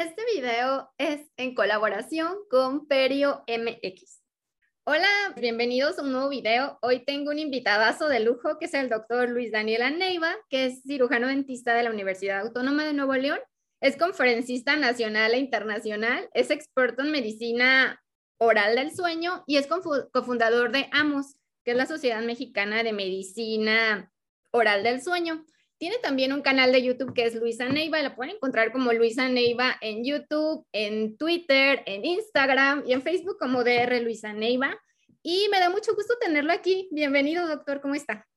Este video es en colaboración con Perio MX. Hola, bienvenidos a un nuevo video. Hoy tengo un invitadazo de lujo que es el doctor Luis Daniel Aneiva, que es cirujano dentista de la Universidad Autónoma de Nuevo León. Es conferencista nacional e internacional, es experto en medicina oral del sueño y es cofundador de AMOS, que es la Sociedad Mexicana de Medicina Oral del Sueño. Tiene también un canal de YouTube que es Luisa Neiva, la pueden encontrar como Luisa Neiva en YouTube, en Twitter, en Instagram y en Facebook como DR Luisa Neiva. Y me da mucho gusto tenerlo aquí. Bienvenido, doctor, ¿cómo está?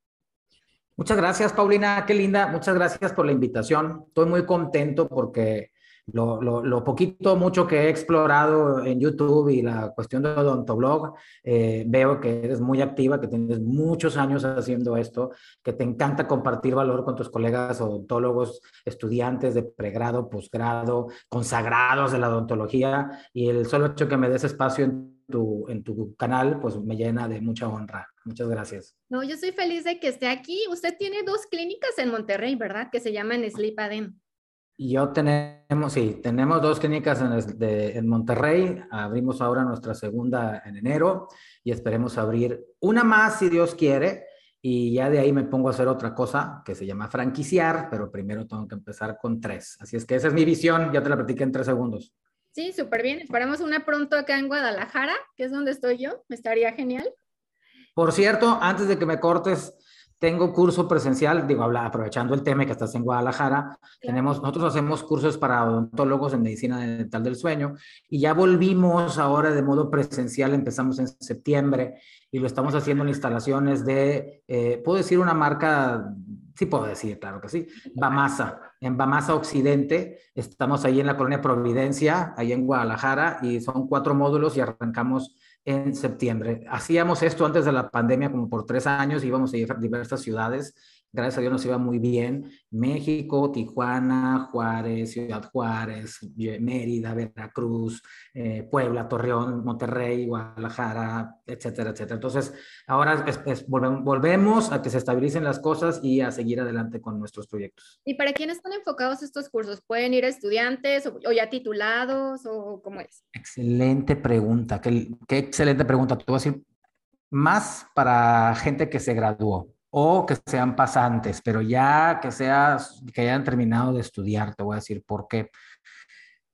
Muchas gracias, Paulina, qué linda. Muchas gracias por la invitación. Estoy muy contento porque lo, lo, poquito, mucho que he explorado en YouTube y la cuestión de odontoblog, eh, veo que eres muy activa, que tienes muchos años haciendo esto, que te encanta compartir valor con tus colegas odontólogos, estudiantes de pregrado, posgrado, consagrados de la odontología, y el solo hecho que me des espacio en tu, en tu canal, pues me llena de mucha honra. Muchas gracias. No, yo soy feliz de que esté aquí. Usted tiene dos clínicas en Monterrey, ¿verdad? Que se llaman Sleep Adem. Yo tenemos, sí, tenemos dos clínicas en, Monterrey. Abrimos ahora nuestra segunda en enero y esperemos abrir una más si Dios quiere. Y ya de ahí me pongo a hacer otra cosa que se llama franquiciar, pero primero tengo que empezar con tres. Así es que esa es mi visión. Ya te la platiqué en tres segundos. Sí, súper bien. Esperamos una pronto acá en Guadalajara, que es donde estoy yo. Me estaría genial. Por cierto, antes de que me cortes, tengo curso presencial, digo, aprovechando el tema que estás en Guadalajara, tenemos, nosotros hacemos cursos para odontólogos en medicina dental del sueño y ya volvimos ahora de modo presencial, empezamos en septiembre y lo estamos haciendo en instalaciones de, eh, ¿puedo decir una marca? Sí puedo decir, claro que sí, Bamasa, en Bamasa Occidente, estamos ahí en la colonia Providencia, ahí en Guadalajara y son cuatro módulos y arrancamos en septiembre. Hacíamos esto antes de la pandemia como por tres años, íbamos a diversas ciudades gracias a Dios nos iba muy bien. México, Tijuana, Juárez, Ciudad Juárez, Mérida, Veracruz, eh, Puebla, Torreón, Monterrey, Guadalajara, etcétera, etcétera. Entonces, ahora volvemos a que se estabilicen las cosas y a seguir adelante con nuestros proyectos. ¿Y para quiénes están enfocados estos cursos? ¿Pueden ir a estudiantes o, ya titulados o cómo es? Excelente pregunta, qué, qué excelente pregunta. Tú vas a decir, más para gente que se graduó o que sean pasantes, pero ya que, seas, que hayan terminado de estudiar, te voy a decir por qué.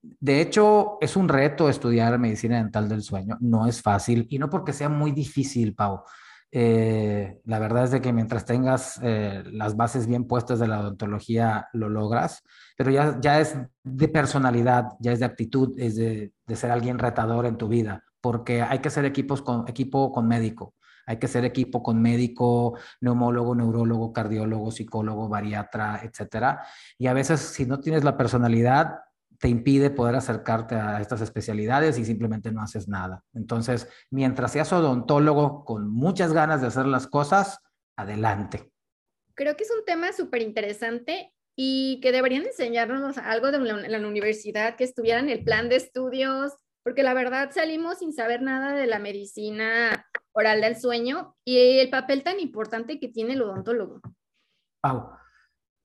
De hecho, es un reto estudiar medicina dental del sueño, no es fácil y no porque sea muy difícil, Pau. Eh, la verdad es de que mientras tengas eh, las bases bien puestas de la odontología, lo logras, pero ya, ya es de personalidad, ya es de actitud, es de, de ser alguien retador en tu vida, porque hay que ser equipos con, equipo con médico hay que ser equipo con médico, neumólogo, neurólogo, cardiólogo, psicólogo, bariatra, etcétera. Y a veces, si no tienes la personalidad, te impide poder acercarte a estas especialidades y simplemente no haces nada. Entonces, mientras seas odontólogo con muchas ganas de hacer las cosas, adelante. Creo que es un tema súper interesante y que deberían enseñarnos algo de la, la universidad, que estuvieran el plan de estudios, porque la verdad salimos sin saber nada de la medicina oral del sueño y el papel tan importante que tiene el odontólogo. Pau,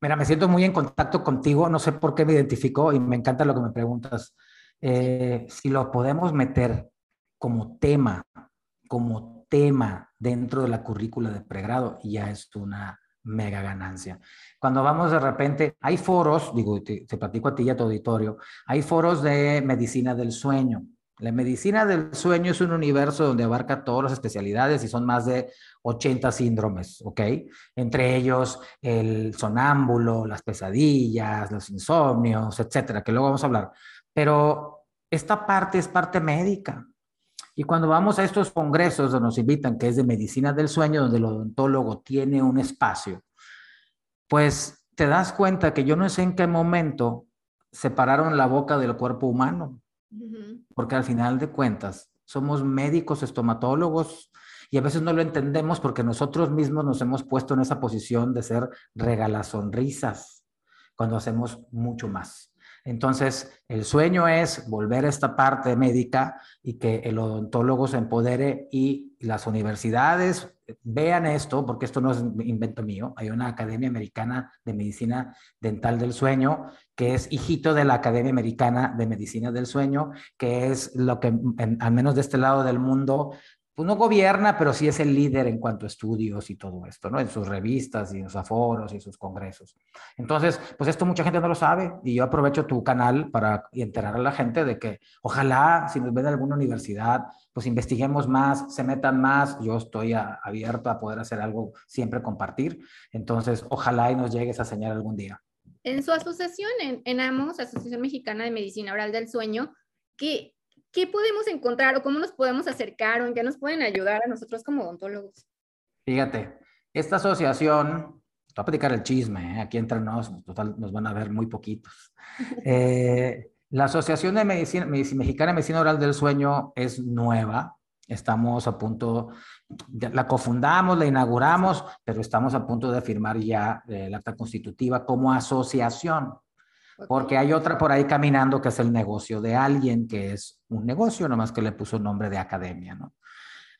mira, me siento muy en contacto contigo, no sé por qué me identifico y me encanta lo que me preguntas. Eh, si lo podemos meter como tema, como tema dentro de la currícula de pregrado, ya es una mega ganancia. Cuando vamos de repente, hay foros, digo, te, te platico a ti y a tu auditorio, hay foros de medicina del sueño, la medicina del sueño es un universo donde abarca todas las especialidades y son más de 80 síndromes, ¿ok? Entre ellos el sonámbulo, las pesadillas, los insomnios, etcétera, que luego vamos a hablar. Pero esta parte es parte médica. Y cuando vamos a estos congresos donde nos invitan, que es de medicina del sueño, donde el odontólogo tiene un espacio, pues te das cuenta que yo no sé en qué momento separaron la boca del cuerpo humano porque al final de cuentas somos médicos estomatólogos y a veces no lo entendemos porque nosotros mismos nos hemos puesto en esa posición de ser regalasonrisas cuando hacemos mucho más. Entonces, el sueño es volver a esta parte médica y que el odontólogo se empodere y las universidades vean esto, porque esto no es invento mío. Hay una Academia Americana de Medicina Dental del Sueño, que es hijito de la Academia Americana de Medicina del Sueño, que es lo que, al menos de este lado del mundo, pues no gobierna, pero sí es el líder en cuanto a estudios y todo esto, ¿no? En sus revistas y en sus aforos y sus congresos. Entonces, pues esto mucha gente no lo sabe y yo aprovecho tu canal para enterar a la gente de que ojalá si nos ven en alguna universidad, pues investiguemos más, se metan más. Yo estoy abierto a poder hacer algo, siempre compartir. Entonces, ojalá y nos llegue esa señal algún día. En su asociación, en, en AMOS, Asociación Mexicana de Medicina Oral del Sueño, ¿qué, ¿qué podemos encontrar o cómo nos podemos acercar o en qué nos pueden ayudar a nosotros como odontólogos? Fíjate, esta asociación, voy a platicar el chisme, ¿eh? aquí entre nos, total, nos van a ver muy poquitos. Eh, la Asociación de Medicina, Mexicana de Medicina Oral del Sueño es nueva, estamos a punto, la cofundamos, la inauguramos, pero estamos a punto de firmar ya el acta constitutiva como asociación. Porque hay otra por ahí caminando que es el negocio de alguien, que es un negocio, nomás que le puso nombre de academia, ¿no?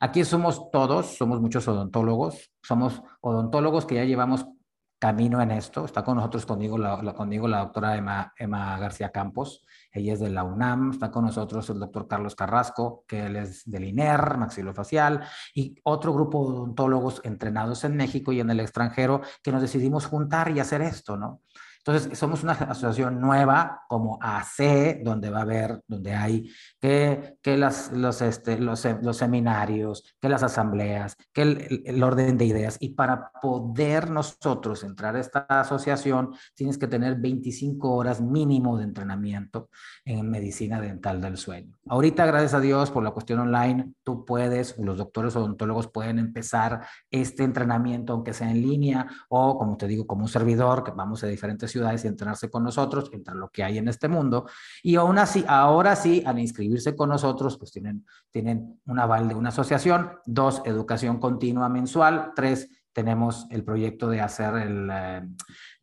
Aquí somos todos, somos muchos odontólogos, somos odontólogos que ya llevamos camino en esto. Está con nosotros conmigo la, conmigo la doctora Emma, Emma, García Campos, ella es de la UNAM, está con nosotros el doctor Carlos Carrasco, que él es del INER, maxilofacial, y otro grupo de odontólogos entrenados en México y en el extranjero que nos decidimos juntar y hacer esto, ¿no? Entonces, somos una asociación nueva como AC, donde va a haber, donde hay que, que las, los, este, los, los seminarios, que las asambleas, que el, el, orden de ideas. Y para poder nosotros entrar a esta asociación, tienes que tener 25 horas mínimo de entrenamiento en medicina dental del sueño. Ahorita, gracias a Dios, por la cuestión online, tú puedes, los doctores odontólogos pueden empezar este entrenamiento, aunque sea en línea o, como te digo, como un servidor, que vamos a diferentes ciudades y entrenarse con nosotros entre lo que hay en este mundo. Y aún así, ahora sí, al inscribirse con nosotros, pues tienen, tienen un aval de una asociación. Dos, educación continua mensual. Tres, tenemos el proyecto de hacer el,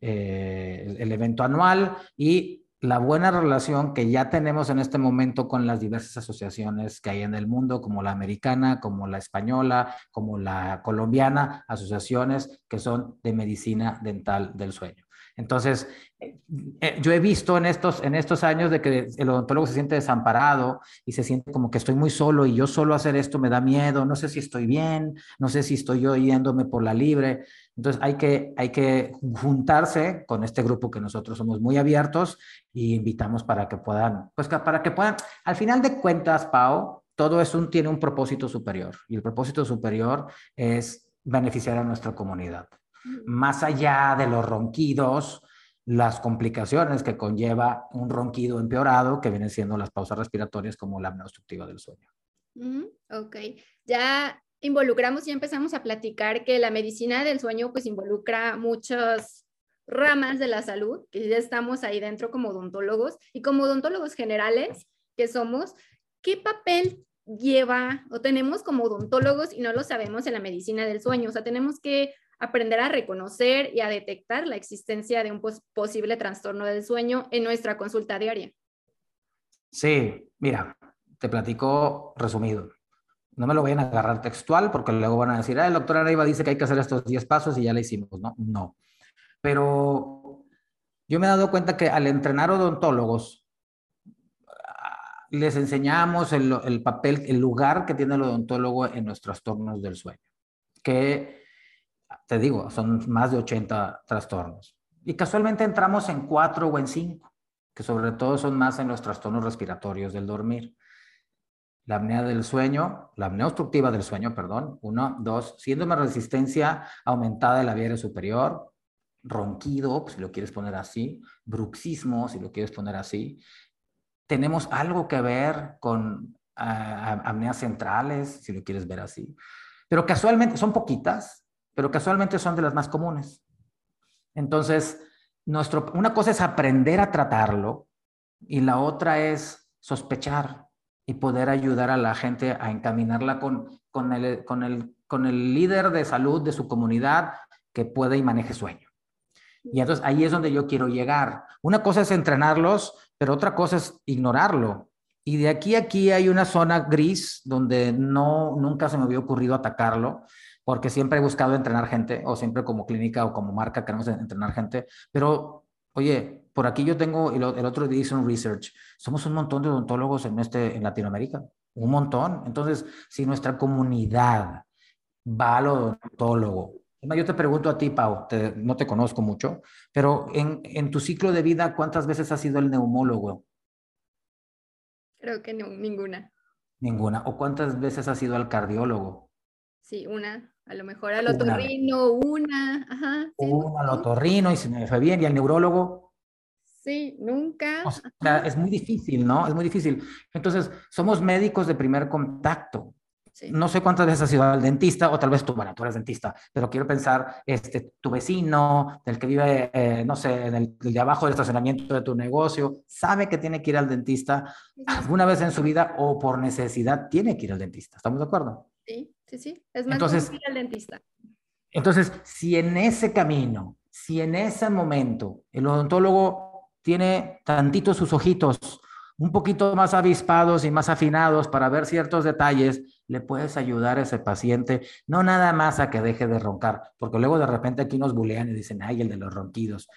eh, el, el evento anual y la buena relación que ya tenemos en este momento con las diversas asociaciones que hay en el mundo, como la americana, como la española, como la colombiana, asociaciones que son de medicina dental del sueño. Entonces, eh, yo he visto en estos, en estos años de que el odontólogo se siente desamparado y se siente como que estoy muy solo y yo solo hacer esto me da miedo, no sé si estoy bien, no sé si estoy yo yéndome por la libre. Entonces hay que, hay que juntarse con este grupo que nosotros somos muy abiertos y invitamos para que puedan, pues para que puedan, al final de cuentas, Pau, todo eso tiene un propósito superior y el propósito superior es beneficiar a nuestra comunidad más allá de los ronquidos, las complicaciones que conlleva un ronquido empeorado, que vienen siendo las pausas respiratorias como la apnea obstructiva del sueño. ok, ya involucramos y empezamos a platicar que la medicina del sueño pues involucra muchas ramas de la salud, que ya estamos ahí dentro como odontólogos y como odontólogos generales que somos, ¿qué papel lleva o tenemos como odontólogos y no lo sabemos en la medicina del sueño? O sea, tenemos que aprender a reconocer y a detectar la existencia de un posible trastorno del sueño en nuestra consulta diaria. Sí, mira, te platico resumido. No me lo vayan a agarrar textual porque luego van a decir, ah, el doctor Araiba dice que hay que hacer estos 10 pasos y ya le hicimos. No, no. Pero yo me he dado cuenta que al entrenar odontólogos, ah, les enseñamos el, el papel, el lugar que tiene el odontólogo en los trastornos del sueño. Que te digo, son más de 80 trastornos. Y casualmente entramos en cuatro o en cinco, que sobre todo son más en los trastornos respiratorios del dormir. La apnea del sueño, la apnea obstructiva del sueño, perdón, uno, dos, síndrome de resistencia aumentada de la vía superior, ronquido, si lo quieres poner así, bruxismo, si lo quieres poner así. Tenemos algo que ver con uh, apneas centrales, si lo quieres ver así. Pero casualmente son poquitas, pero casualmente son de las más comunes. Entonces, nuestro, una cosa es aprender a tratarlo y la otra es sospechar y poder ayudar a la gente a encaminarla con, con, el, con, el, con el líder de salud de su comunidad que puede y maneje sueño. Y entonces ahí es donde yo quiero llegar. Una cosa es entrenarlos, pero otra cosa es ignorarlo. Y de aquí a aquí hay una zona gris donde no, nunca se me había ocurrido atacarlo porque siempre he buscado entrenar gente, o siempre como clínica o como marca queremos entrenar gente, pero oye, por aquí yo tengo, el, el otro día hice un research, somos un montón de odontólogos en, este, en Latinoamérica, un montón. Entonces, si nuestra comunidad va al odontólogo, yo te pregunto a ti, Pau, no te conozco mucho, pero en, en, tu ciclo de vida, ¿cuántas veces has sido el neumólogo? Creo que no, ninguna. Ninguna. ¿O cuántas veces has sido al cardiólogo? Sí, una. A lo mejor al otorrino, una. Ajá, una al otorrino y se me fue bien. ¿Y al neurólogo? Sí, nunca. O sea, es muy difícil, ¿no? Es muy difícil. Entonces, somos médicos de primer contacto. No sé cuántas veces has ido al dentista, o tal vez tú, bueno, tú eres dentista, pero quiero pensar, este, tu vecino, el que vive, eh, no sé, en el, de abajo del estacionamiento de tu negocio, sabe que tiene que ir al dentista alguna vez en su vida o por necesidad tiene que ir al dentista. ¿Estamos de acuerdo? Sí, sí, sí. Es más entonces, dentista. Entonces, si en ese camino, si en ese momento el odontólogo tiene tantitos sus ojitos un poquito más avispados y más afinados para ver ciertos detalles, le puedes ayudar a ese paciente, no nada más a que deje de roncar, porque luego de repente aquí nos bulean y dicen, ay, el de los ronquidos.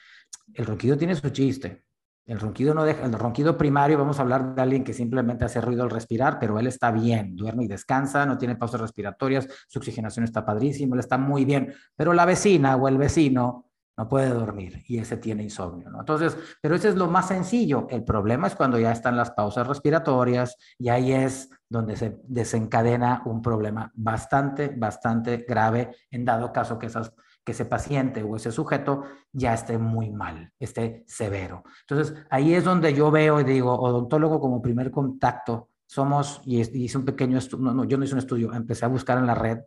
El ronquido tiene su chiste. El ronquido no deja, el ronquido primario, vamos a hablar de alguien que simplemente hace ruido al respirar, pero él está bien, duerme y descansa, no tiene pausas respiratorias, su oxigenación está padrísimo, él está muy bien, pero la vecina o el vecino no puede dormir y ese tiene insomnio, ¿no? Entonces, pero ese es lo más sencillo. El problema es cuando ya están las pausas respiratorias y ahí es donde se desencadena un problema bastante, bastante grave en dado caso que, esas, que ese paciente o ese sujeto ya esté muy mal, esté severo. Entonces, ahí es donde yo veo y digo, odontólogo como primer contacto, somos, y hice un pequeño estudio, no, yo no hice un estudio, empecé a buscar en la red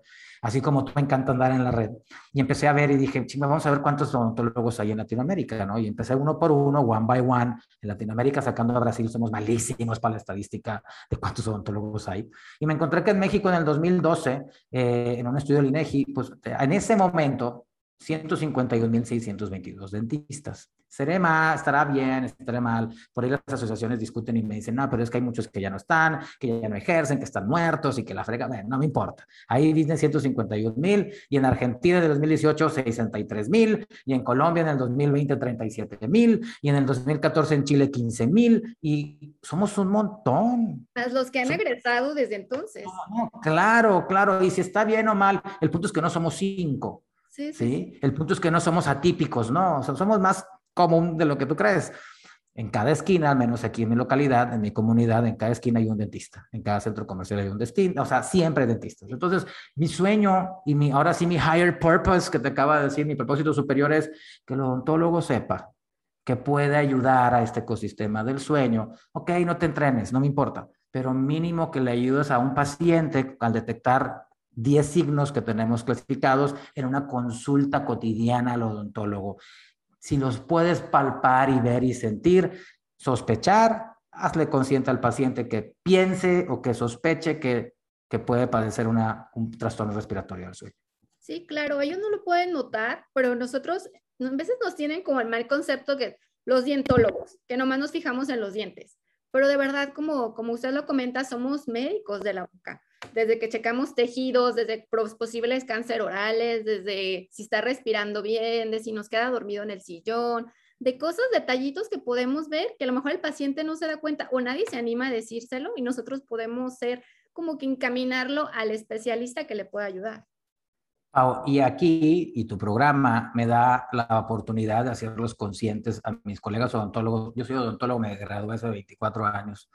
así como tú me encanta andar en la red. Y empecé a ver y dije, chinga, vamos a ver cuántos odontólogos hay en Latinoamérica, ¿no? Y empecé uno por uno, one by one. En Latinoamérica, sacando a Brasil, somos malísimos para la estadística de cuántos odontólogos hay. Y me encontré que en México en el 2012, eh, en un estudio del INEGI, pues en ese momento 151.622 dentistas. ¿Seré más? ¿Estará bien? ¿Estaré mal? Por ahí las asociaciones discuten y me dicen, no, pero es que hay muchos que ya no están, que ya no ejercen, que están muertos y que la frega, bueno, no me importa. Ahí dicen 151.000 y en Argentina en el 2018 63.000 y en Colombia en el 2020 37.000 y en el 2014 en Chile 15.000 y somos un montón. Más los que han egresado desde entonces. claro, claro. Y si está bien o mal, el punto es que no somos cinco. Sí, El punto es que no somos atípicos, ¿no? somos más común de lo que tú crees. En cada esquina, al menos aquí en mi localidad, en mi comunidad, en cada esquina hay un dentista. En cada centro comercial hay un dentista. O sea, siempre hay dentistas. Entonces, mi sueño y mi, ahora sí mi higher purpose que te acaba de decir, mi propósito superior es que el odontólogo sepa que puede ayudar a este ecosistema del sueño. Ok, no te entrenes, no me importa, pero mínimo que le ayudes a un paciente al detectar 10 signos que tenemos clasificados en una consulta cotidiana al odontólogo. Si los puedes palpar y ver y sentir, sospechar, hazle consciente al paciente que piense o que sospeche que, que puede padecer una, un trastorno respiratorio del sueño. Sí, claro, ellos no lo pueden notar, pero nosotros a veces nos tienen como el mal concepto que los dientólogos, que nomás nos fijamos en los dientes. Pero de verdad, como, como usted lo comenta, somos médicos de la boca desde que checamos tejidos, desde posibles cáncer orales, desde si está respirando bien, de si nos queda dormido en el sillón, de cosas, detallitos que podemos ver que a lo mejor el paciente no se da cuenta o nadie se anima a decírselo y nosotros podemos ser como que encaminarlo al especialista que le pueda ayudar. y aquí, y tu programa me da la oportunidad de hacerlos conscientes a mis colegas odontólogos. Yo soy odontólogo, me gradué hace 24 años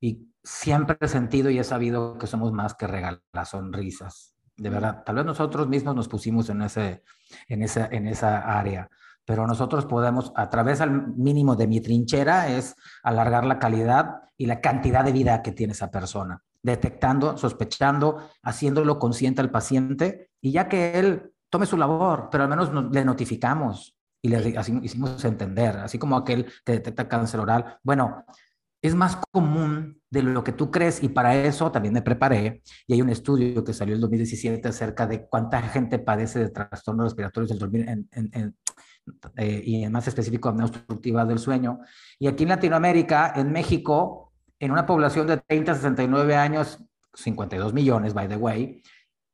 y siempre he sentido y he sabido que somos más que regalar sonrisas. De verdad, tal vez nosotros mismos nos pusimos en, ese, en, esa, en esa área, pero nosotros podemos, a través al mínimo de mi trinchera, es alargar la calidad y la cantidad de vida que tiene esa persona, detectando, sospechando, haciéndolo consciente al paciente y ya que él tome su labor, pero al menos le notificamos y le así, hicimos entender, así como aquel que detecta cáncer oral. Bueno, es más común de lo que tú crees y para eso también me preparé y hay un estudio que salió en 2017 acerca de cuánta gente padece de trastornos respiratorios del dormir eh, y en más específico apnea obstructiva del sueño. Y aquí en Latinoamérica, en México, en una población de 30 a 69 años, 52 millones, by the way,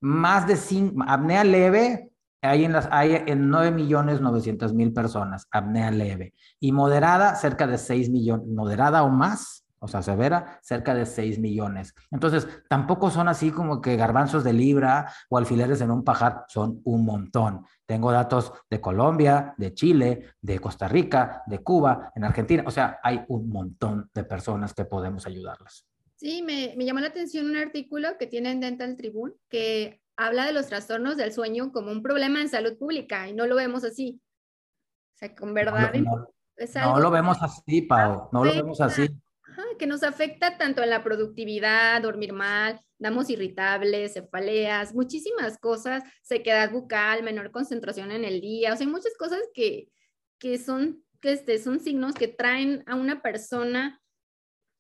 más de 5, apnea leve, hay en, las, hay en 9 millones 900 mil personas, apnea leve. Y moderada, cerca de 6 millones, moderada o más, o sea, severa, cerca de 6 millones. Entonces, tampoco son así como que garbanzos de libra o alfileres en un pajar, son un montón. Tengo datos de Colombia, de Chile, de Costa Rica, de Cuba, en Argentina. O sea, hay un montón de personas que podemos ayudarlas. Sí, me, me llamó la atención un artículo que tiene en Dental Tribune que habla de los trastornos del sueño como un problema en salud pública y no lo vemos así. O sea, con verdad. No, no, lo vemos así, Pau, no lo vemos así. que nos afecta tanto en la productividad, dormir mal, damos irritables, cefaleas, muchísimas cosas, sequedad bucal, menor concentración en el día, o sea, hay muchas cosas que, que son, que este, son signos que traen a una persona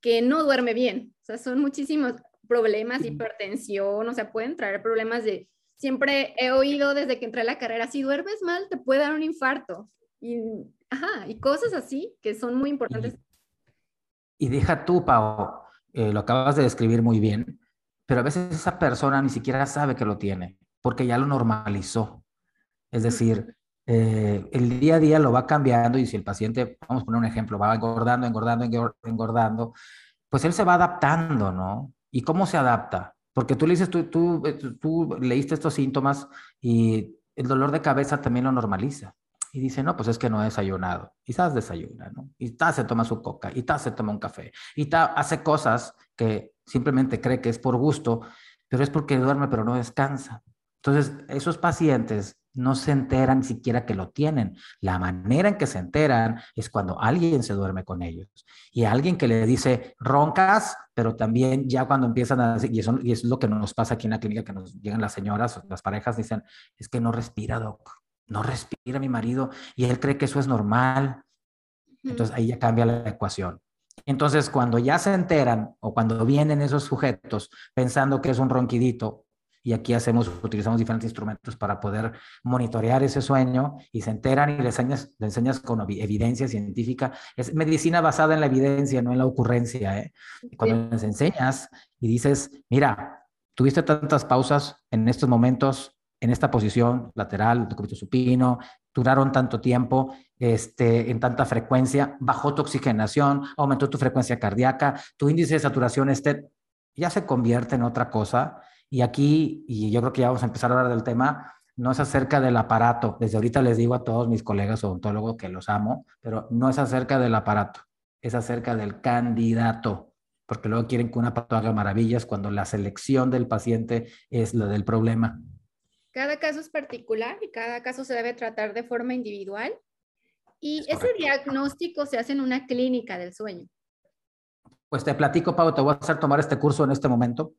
que no duerme bien. O sea, son muchísimos problemas, hipertensión, o sea, pueden traer problemas de, siempre he oído desde que entré a la carrera, si duermes mal te puede dar un infarto. Y, ajá, y cosas así que son muy importantes. Y, deja tú, Pau, eh, lo acabas de describir muy bien, pero a veces esa persona ni siquiera sabe que lo tiene, porque ya lo normalizó. Es decir, eh, el día a día lo va cambiando y si el paciente, vamos a poner un ejemplo, va engordando, engordando, engordando, pues él se va adaptando, ¿no? ¿Y cómo se adapta? Porque tú le dices, tú, tú, leíste estos síntomas y el dolor de cabeza también lo normaliza. Y dice, no, pues es que no he desayunado. Estás desayuna, ¿no? Y está se toma su coca, y está se toma un café, y está hace cosas que simplemente cree que es por gusto, pero es porque duerme, pero no descansa. Entonces, esos pacientes no se enteran ni siquiera que lo tienen. La manera en que se enteran es cuando alguien se duerme con ellos y alguien que le dice roncas, pero también ya cuando empiezan a y eso, y es lo que nos pasa aquí en la clínica, que nos llegan las señoras, las parejas dicen, es que no respira, doc, no respira mi marido y él cree que eso es normal. Entonces ahí ya cambia la ecuación. Entonces, cuando ya se enteran o cuando vienen esos sujetos pensando que es un ronquidito y aquí hacemos, utilizamos diferentes instrumentos para poder monitorear ese sueño y se enteran y les enseñas, les enseñas con evidencia científica. Es medicina basada en la evidencia, no en la ocurrencia. ¿eh? Cuando les enseñas y dices, mira, tuviste tantas pausas en estos momentos, en esta posición lateral, de supino, duraron tanto tiempo, este, en tanta frecuencia, bajó tu oxigenación, aumentó tu frecuencia cardíaca, tu índice de saturación este ya se convierte en otra cosa y aquí, y yo creo que ya vamos a empezar a hablar del tema, no es acerca del aparato. Desde ahorita les digo a todos mis colegas odontólogos que los amo, pero no es acerca del aparato, es acerca del candidato, porque luego quieren que un aparato haga maravillas cuando la selección del paciente es la del problema. Cada caso es particular y cada caso se debe tratar de forma individual. Y ese diagnóstico se hace en una clínica del sueño. Pues te platico, Pau, te voy a hacer tomar este curso en este momento.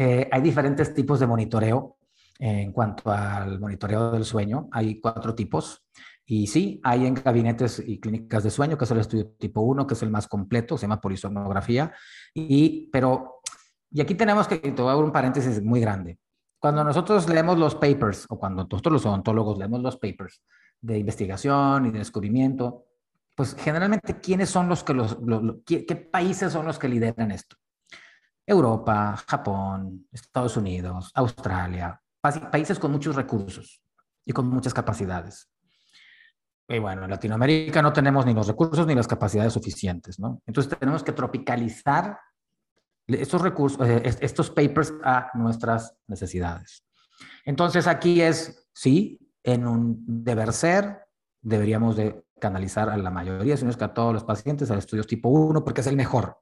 Eh, hay diferentes tipos de monitoreo en cuanto al monitoreo del sueño. Hay cuatro tipos. Y sí, hay en gabinetes y clínicas de sueño, que es el estudio tipo 1, que es el más completo, se llama polisomnografía. Y, pero, y aquí tenemos que, te voy a un paréntesis muy grande. Cuando nosotros leemos los papers, o cuando nosotros los odontólogos leemos los papers de investigación y de descubrimiento, pues generalmente, ¿quiénes son los que los, qué, países son los que lideran esto? Europa, Japón, Estados Unidos, Australia, países con muchos recursos y con muchas capacidades. Y bueno, en Latinoamérica no tenemos ni los recursos ni las capacidades suficientes, ¿no? Entonces tenemos que tropicalizar estos recursos, eh, estos papers a nuestras necesidades. Entonces aquí es, sí, en un deber ser, deberíamos de canalizar a la mayoría, si no es que a todos los pacientes, a estudios tipo 1, porque es el mejor.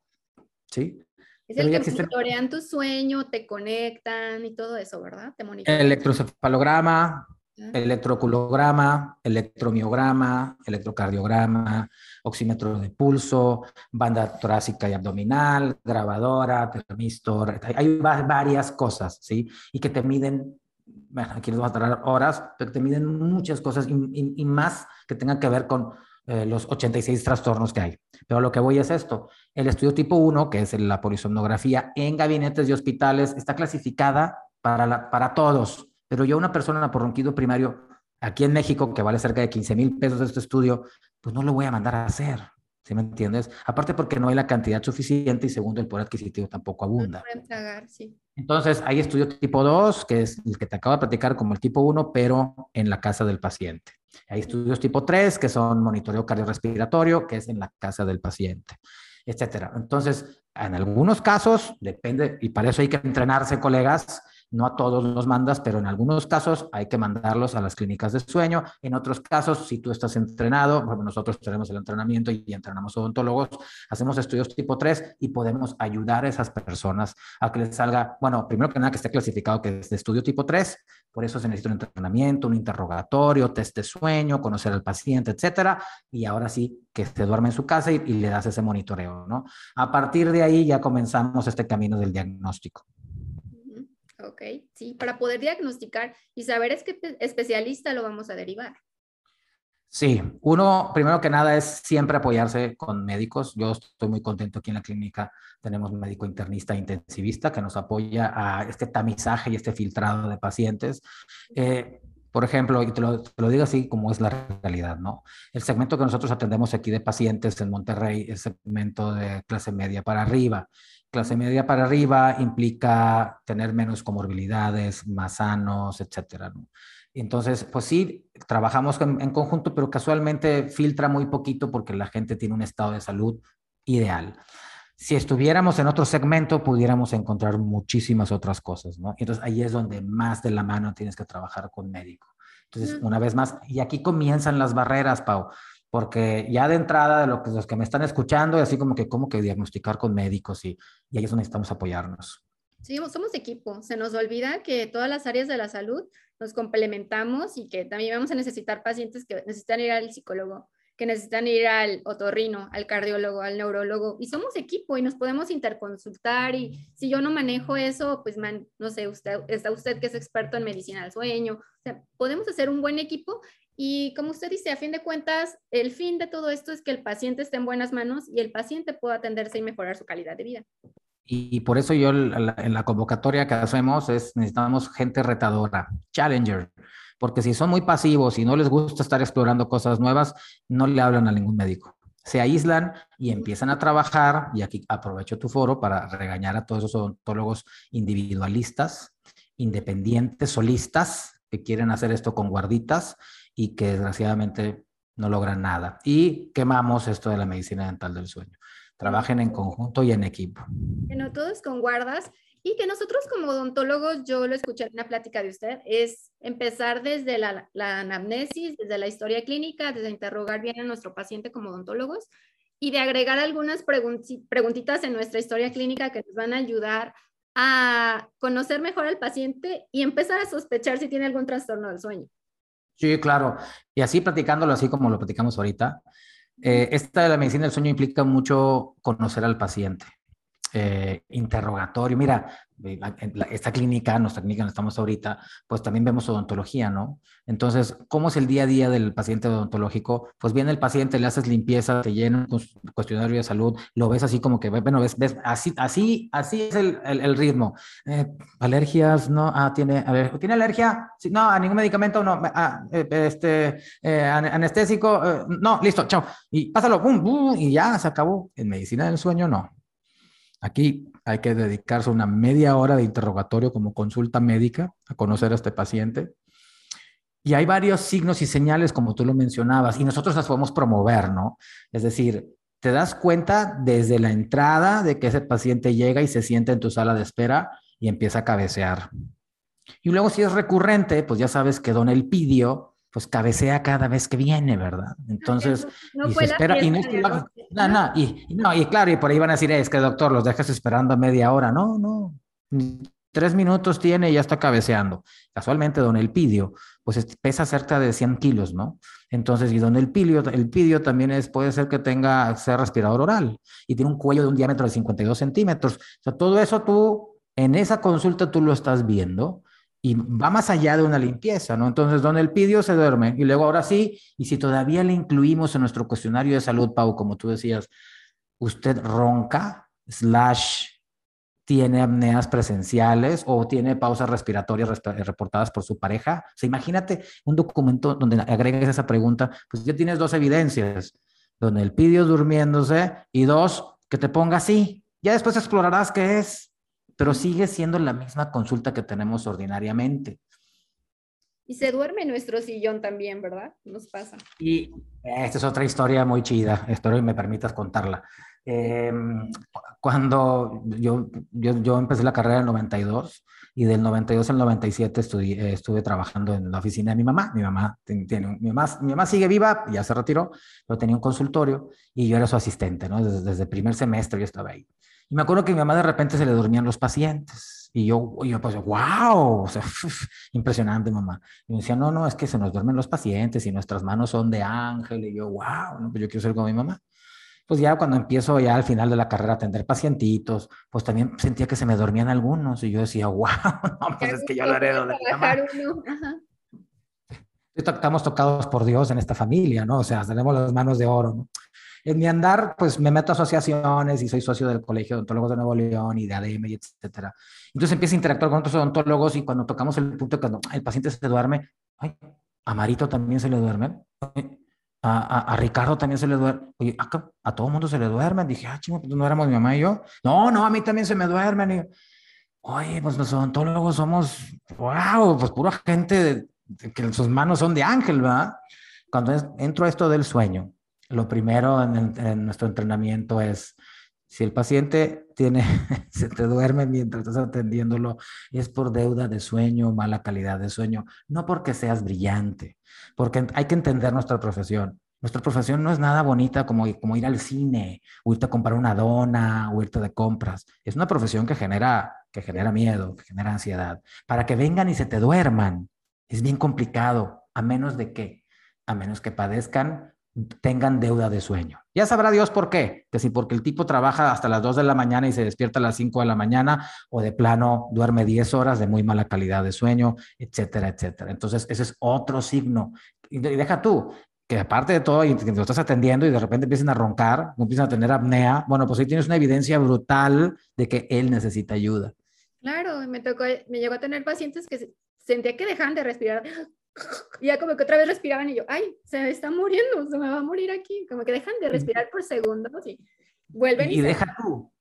¿Sí? Es el que monitorean tu sueño, te conectan y todo eso, ¿verdad? Te Electrocefalograma, electroculograma, electromiograma, electrocardiograma, oxímetro de pulso, banda torácica y abdominal, grabadora, termistor, hay varias cosas, ¿sí? Y que te miden bueno, aquí les vamos a traer horas, pero te miden muchas cosas y, más que tengan que ver con eh, los 86 trastornos que hay. Pero lo que voy es esto. El estudio tipo 1, que es la polisomnografía en gabinetes y hospitales, está clasificada para, para todos. Pero yo una persona por ronquido primario aquí en México, que vale cerca de 15 mil pesos este estudio, pues no lo voy a mandar a hacer. ¿Sí me entiendes? Aparte porque no hay la cantidad suficiente y segundo, el poder adquisitivo tampoco abunda. No tragar, sí. Entonces, hay estudio tipo 2, que es el que te acabo de platicar como el tipo 1, pero en la casa del paciente. Hay estudios tipo 3, que son monitoreo cardiorrespiratorio, que es en la casa del paciente, etcétera. Entonces, en algunos casos, depende, y para eso hay que entrenarse, colegas, no a todos los mandas, pero en algunos casos hay que mandarlos a las clínicas de sueño. En otros casos, si tú estás entrenado, nosotros tenemos el entrenamiento y entrenamos odontólogos, hacemos estudios tipo 3 y podemos ayudar a esas personas a que les salga, bueno, primero que nada que esté clasificado que es de estudio tipo 3, por eso se necesita un entrenamiento, un interrogatorio, test de sueño, conocer al paciente, etcétera, y ahora sí que se duerme en su casa y, y le das ese monitoreo, ¿no? A partir de ahí ya comenzamos este camino del diagnóstico. Ok, sí, para poder diagnosticar y saber es qué especialista lo vamos a derivar. Sí, uno, primero que nada, es siempre apoyarse con médicos. Yo estoy muy contento aquí en la clínica. Tenemos un médico internista e intensivista que nos apoya a este tamizaje y este filtrado de pacientes. Eh, por ejemplo, y te lo, te lo, digo así como es la realidad, ¿no? El segmento que nosotros atendemos aquí de pacientes en Monterrey es segmento de clase media para arriba clase media para arriba implica tener menos comorbilidades, más sanos, etcétera. Entonces, pues sí, trabajamos en, en, conjunto, pero casualmente filtra muy poquito porque la gente tiene un estado de salud ideal. Si estuviéramos en otro segmento, pudiéramos encontrar muchísimas otras cosas, ¿no? Entonces ahí es donde más de la mano tienes que trabajar con médico. Entonces, una vez más, y aquí comienzan las barreras, Pau porque ya de entrada de lo que, los que me están escuchando, así como que como que diagnosticar con médicos y, y ahí es donde necesitamos apoyarnos. Sí, somos equipo. Se nos olvida que todas las áreas de la salud nos complementamos y que también vamos a necesitar pacientes que necesitan ir al psicólogo, que necesitan ir al otorrino, al cardiólogo, al neurólogo, y somos equipo y nos podemos interconsultar y si yo no manejo eso, pues no sé, usted, está usted que es experto en medicina del sueño, o sea, podemos hacer un buen equipo y como usted dice, a fin de cuentas, el fin de todo esto es que el paciente esté en buenas manos y el paciente pueda atenderse y mejorar su calidad de vida. Y, por eso yo en la convocatoria que hacemos es necesitamos gente retadora, challenger, porque si son muy pasivos y no les gusta estar explorando cosas nuevas, no le hablan a ningún médico. Se aíslan y empiezan a trabajar, y aquí aprovecho tu foro para regañar a todos esos odontólogos individualistas, independientes, solistas, que quieren hacer esto con guarditas y que desgraciadamente no logran nada. Y quemamos esto de la medicina dental del sueño. Trabajen en conjunto y en equipo. Que no todos con guardas y que nosotros como odontólogos, yo lo escuché en una plática de usted, es empezar desde la, la anamnesis, desde la historia clínica, desde interrogar bien a nuestro paciente como odontólogos y de agregar algunas preguntitas en nuestra historia clínica que nos van a ayudar a conocer mejor al paciente y empezar a sospechar si tiene algún trastorno del sueño. Sí, claro. Y así platicándolo, así como lo platicamos ahorita, eh, esta de la medicina del sueño implica mucho conocer al paciente. Eh, interrogatorio. Mira, esta clínica, nuestra clínica donde estamos ahorita, pues también vemos odontología, ¿no? Entonces, ¿cómo es el día a día del paciente odontológico? Pues viene el paciente, le haces limpieza, te llena un cuestionario de salud, lo ves así como que, bueno, ves, ves así, así, así es el, ritmo. Eh, alergias, no, ah, tiene, a ver, ¿tiene alergia? No, a ningún medicamento, no, ah, eh, este, eh, anestésico, eh, no, listo, chao. Y pásalo, boom, boom, y ya se acabó. En medicina del sueño, no. Aquí hay que dedicarse una media hora de interrogatorio como consulta médica a conocer a este paciente. Y hay varios signos y señales, como tú lo mencionabas, y nosotros las podemos promover, ¿no? Es decir, te das cuenta desde la entrada de que ese paciente llega y se sienta en tu sala de espera y empieza a cabecear. Y luego si es recurrente, pues ya sabes que don Elpidio pues cabecea cada vez que viene, ¿verdad? Entonces, y se espera, y no, no, no, y, no, y claro, y por ahí van a decir, es que doctor, los dejas esperando media hora. No, no, tres minutos tiene y ya está cabeceando. Casualmente, don Elpidio, pues pesa cerca de 100 kilos, ¿no? Entonces, y don Elpidio, Elpidio también es, puede ser que tenga, sea respirador oral y tiene un cuello de un diámetro de 52 centímetros. O sea, todo eso tú, en esa consulta tú lo estás viendo y va más allá de una limpieza, ¿no? Entonces, donde el pidio se duerme y luego ahora sí, y si todavía le incluimos en nuestro cuestionario de salud, Pau, como tú decías, usted ronca, slash, tiene apneas presenciales o tiene pausas respiratorias reportadas por su pareja. O sea, imagínate un documento donde agregues esa pregunta, pues ya tienes dos evidencias, donde el pidio durmiéndose y dos, que te ponga así. Ya después explorarás qué es pero sigue siendo la misma consulta que tenemos ordinariamente. Y se duerme en nuestro sillón también, ¿verdad? Nos pasa. Y esta es otra historia muy chida, espero que me permitas contarla. Em, cuando yo, yo, yo, empecé la carrera en el 92 y del 92 al 97 estudié, estuve trabajando en la oficina de mi mamá. Mi mamá, tiene, mi mamá, mi mamá sigue viva, ya se retiró, pero tenía un consultorio y yo era su asistente, ¿no? Desde, desde el primer semestre yo estaba ahí. Y me acuerdo que a mi mamá de repente se le dormían los pacientes. Y yo, yo pues, wow, o sea, impresionante, mamá. Y me decía, no, no, es que se nos duermen los pacientes y nuestras manos son de ángel. Y yo, wow, no, pues yo quiero ser como mi mamá. Pues ya cuando empiezo ya al final de la carrera a atender pacientitos, pues también sentía que se me dormían algunos. Y yo decía, wow, no, pues es que yo lo haré de Estamos tocados por Dios en esta familia, ¿no? O sea, tenemos las manos de oro, ¿no? En mi andar, pues me meto a asociaciones y soy socio del Colegio de Odontólogos de Nuevo León y de ADM y etcétera. Entonces empiezo a interactuar con otros odontólogos y cuando tocamos el punto cuando el paciente se duerme, ay, a Marito también se le duerme, a, Ricardo también se le duerme, oye, a, a todo el mundo se le duerme. Dije, ah, chingo, pues no éramos mi mamá y yo. No, no, a mí también se me duermen. Oye, pues los odontólogos somos, wow, pues pura gente que sus manos son de ángel, ¿verdad? Cuando entro a esto del sueño, lo primero en, nuestro entrenamiento es, si el paciente tiene, se te duerme mientras estás atendiéndolo, es por deuda de sueño, mala calidad de sueño, no porque seas brillante, porque hay que entender nuestra profesión. Nuestra profesión no es nada bonita como, como ir al cine, o irte a comprar una dona, o irte de compras. Es una profesión que genera, que genera miedo, que genera ansiedad. Para que vengan y se te duerman, es bien complicado, a menos de que, a menos que padezcan tengan deuda de sueño. Ya sabrá Dios por qué, que si porque el tipo trabaja hasta las 2 de la mañana y se despierta a las 5 de la mañana o de plano duerme 10 horas de muy mala calidad de sueño, etcétera, etcétera. Entonces, ese es otro signo. Y deja tú, que aparte de todo, y que lo estás atendiendo y de repente empiezan a roncar, empiezan a tener apnea, bueno, pues ahí tienes una evidencia brutal de que él necesita ayuda. Claro, me tocó, me llegó a tener pacientes que sentía que dejaban de respirar y ya como que otra vez respiraban y yo, ay, se está muriendo, se me va a morir aquí. Como que dejan de respirar por segundos y vuelven. Y, y deja tú,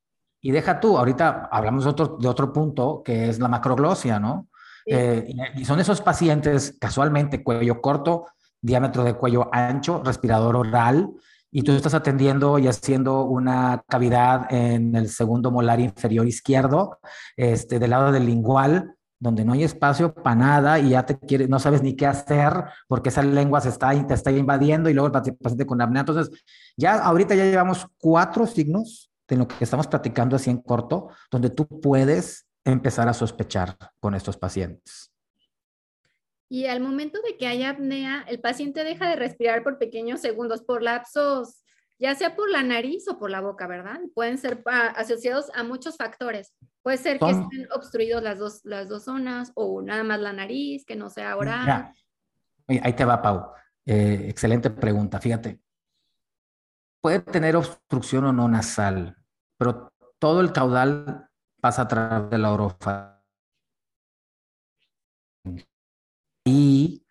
y deja tú, ahorita hablamos de otro, de otro punto que es la macroglosia, ¿no? Eh, y son esos pacientes casualmente cuello corto, diámetro de cuello ancho, respirador oral, y tú estás atendiendo y haciendo una cavidad en el segundo molar inferior izquierdo, este, del lado del lingual, donde no hay espacio para nada y ya te quiere, no sabes ni qué hacer porque esa lengua se está, te está invadiendo y luego el paciente con apnea. Entonces, ya ahorita ya llevamos cuatro signos de lo que estamos platicando así en corto, donde tú puedes empezar a sospechar con estos pacientes. Y al momento de que haya apnea, el paciente deja de respirar por pequeños segundos, por lapsos, ya sea por la nariz o por la boca, ¿verdad? Pueden ser ah, asociados a muchos factores. Puede ser que estén obstruidos las dos, las dos zonas o nada más la nariz, que no sea oral. ahí te va, Pau. Eh, excelente pregunta. Fíjate, puede tener obstrucción o no nasal, pero todo el caudal pasa a través de la orofaringe. Y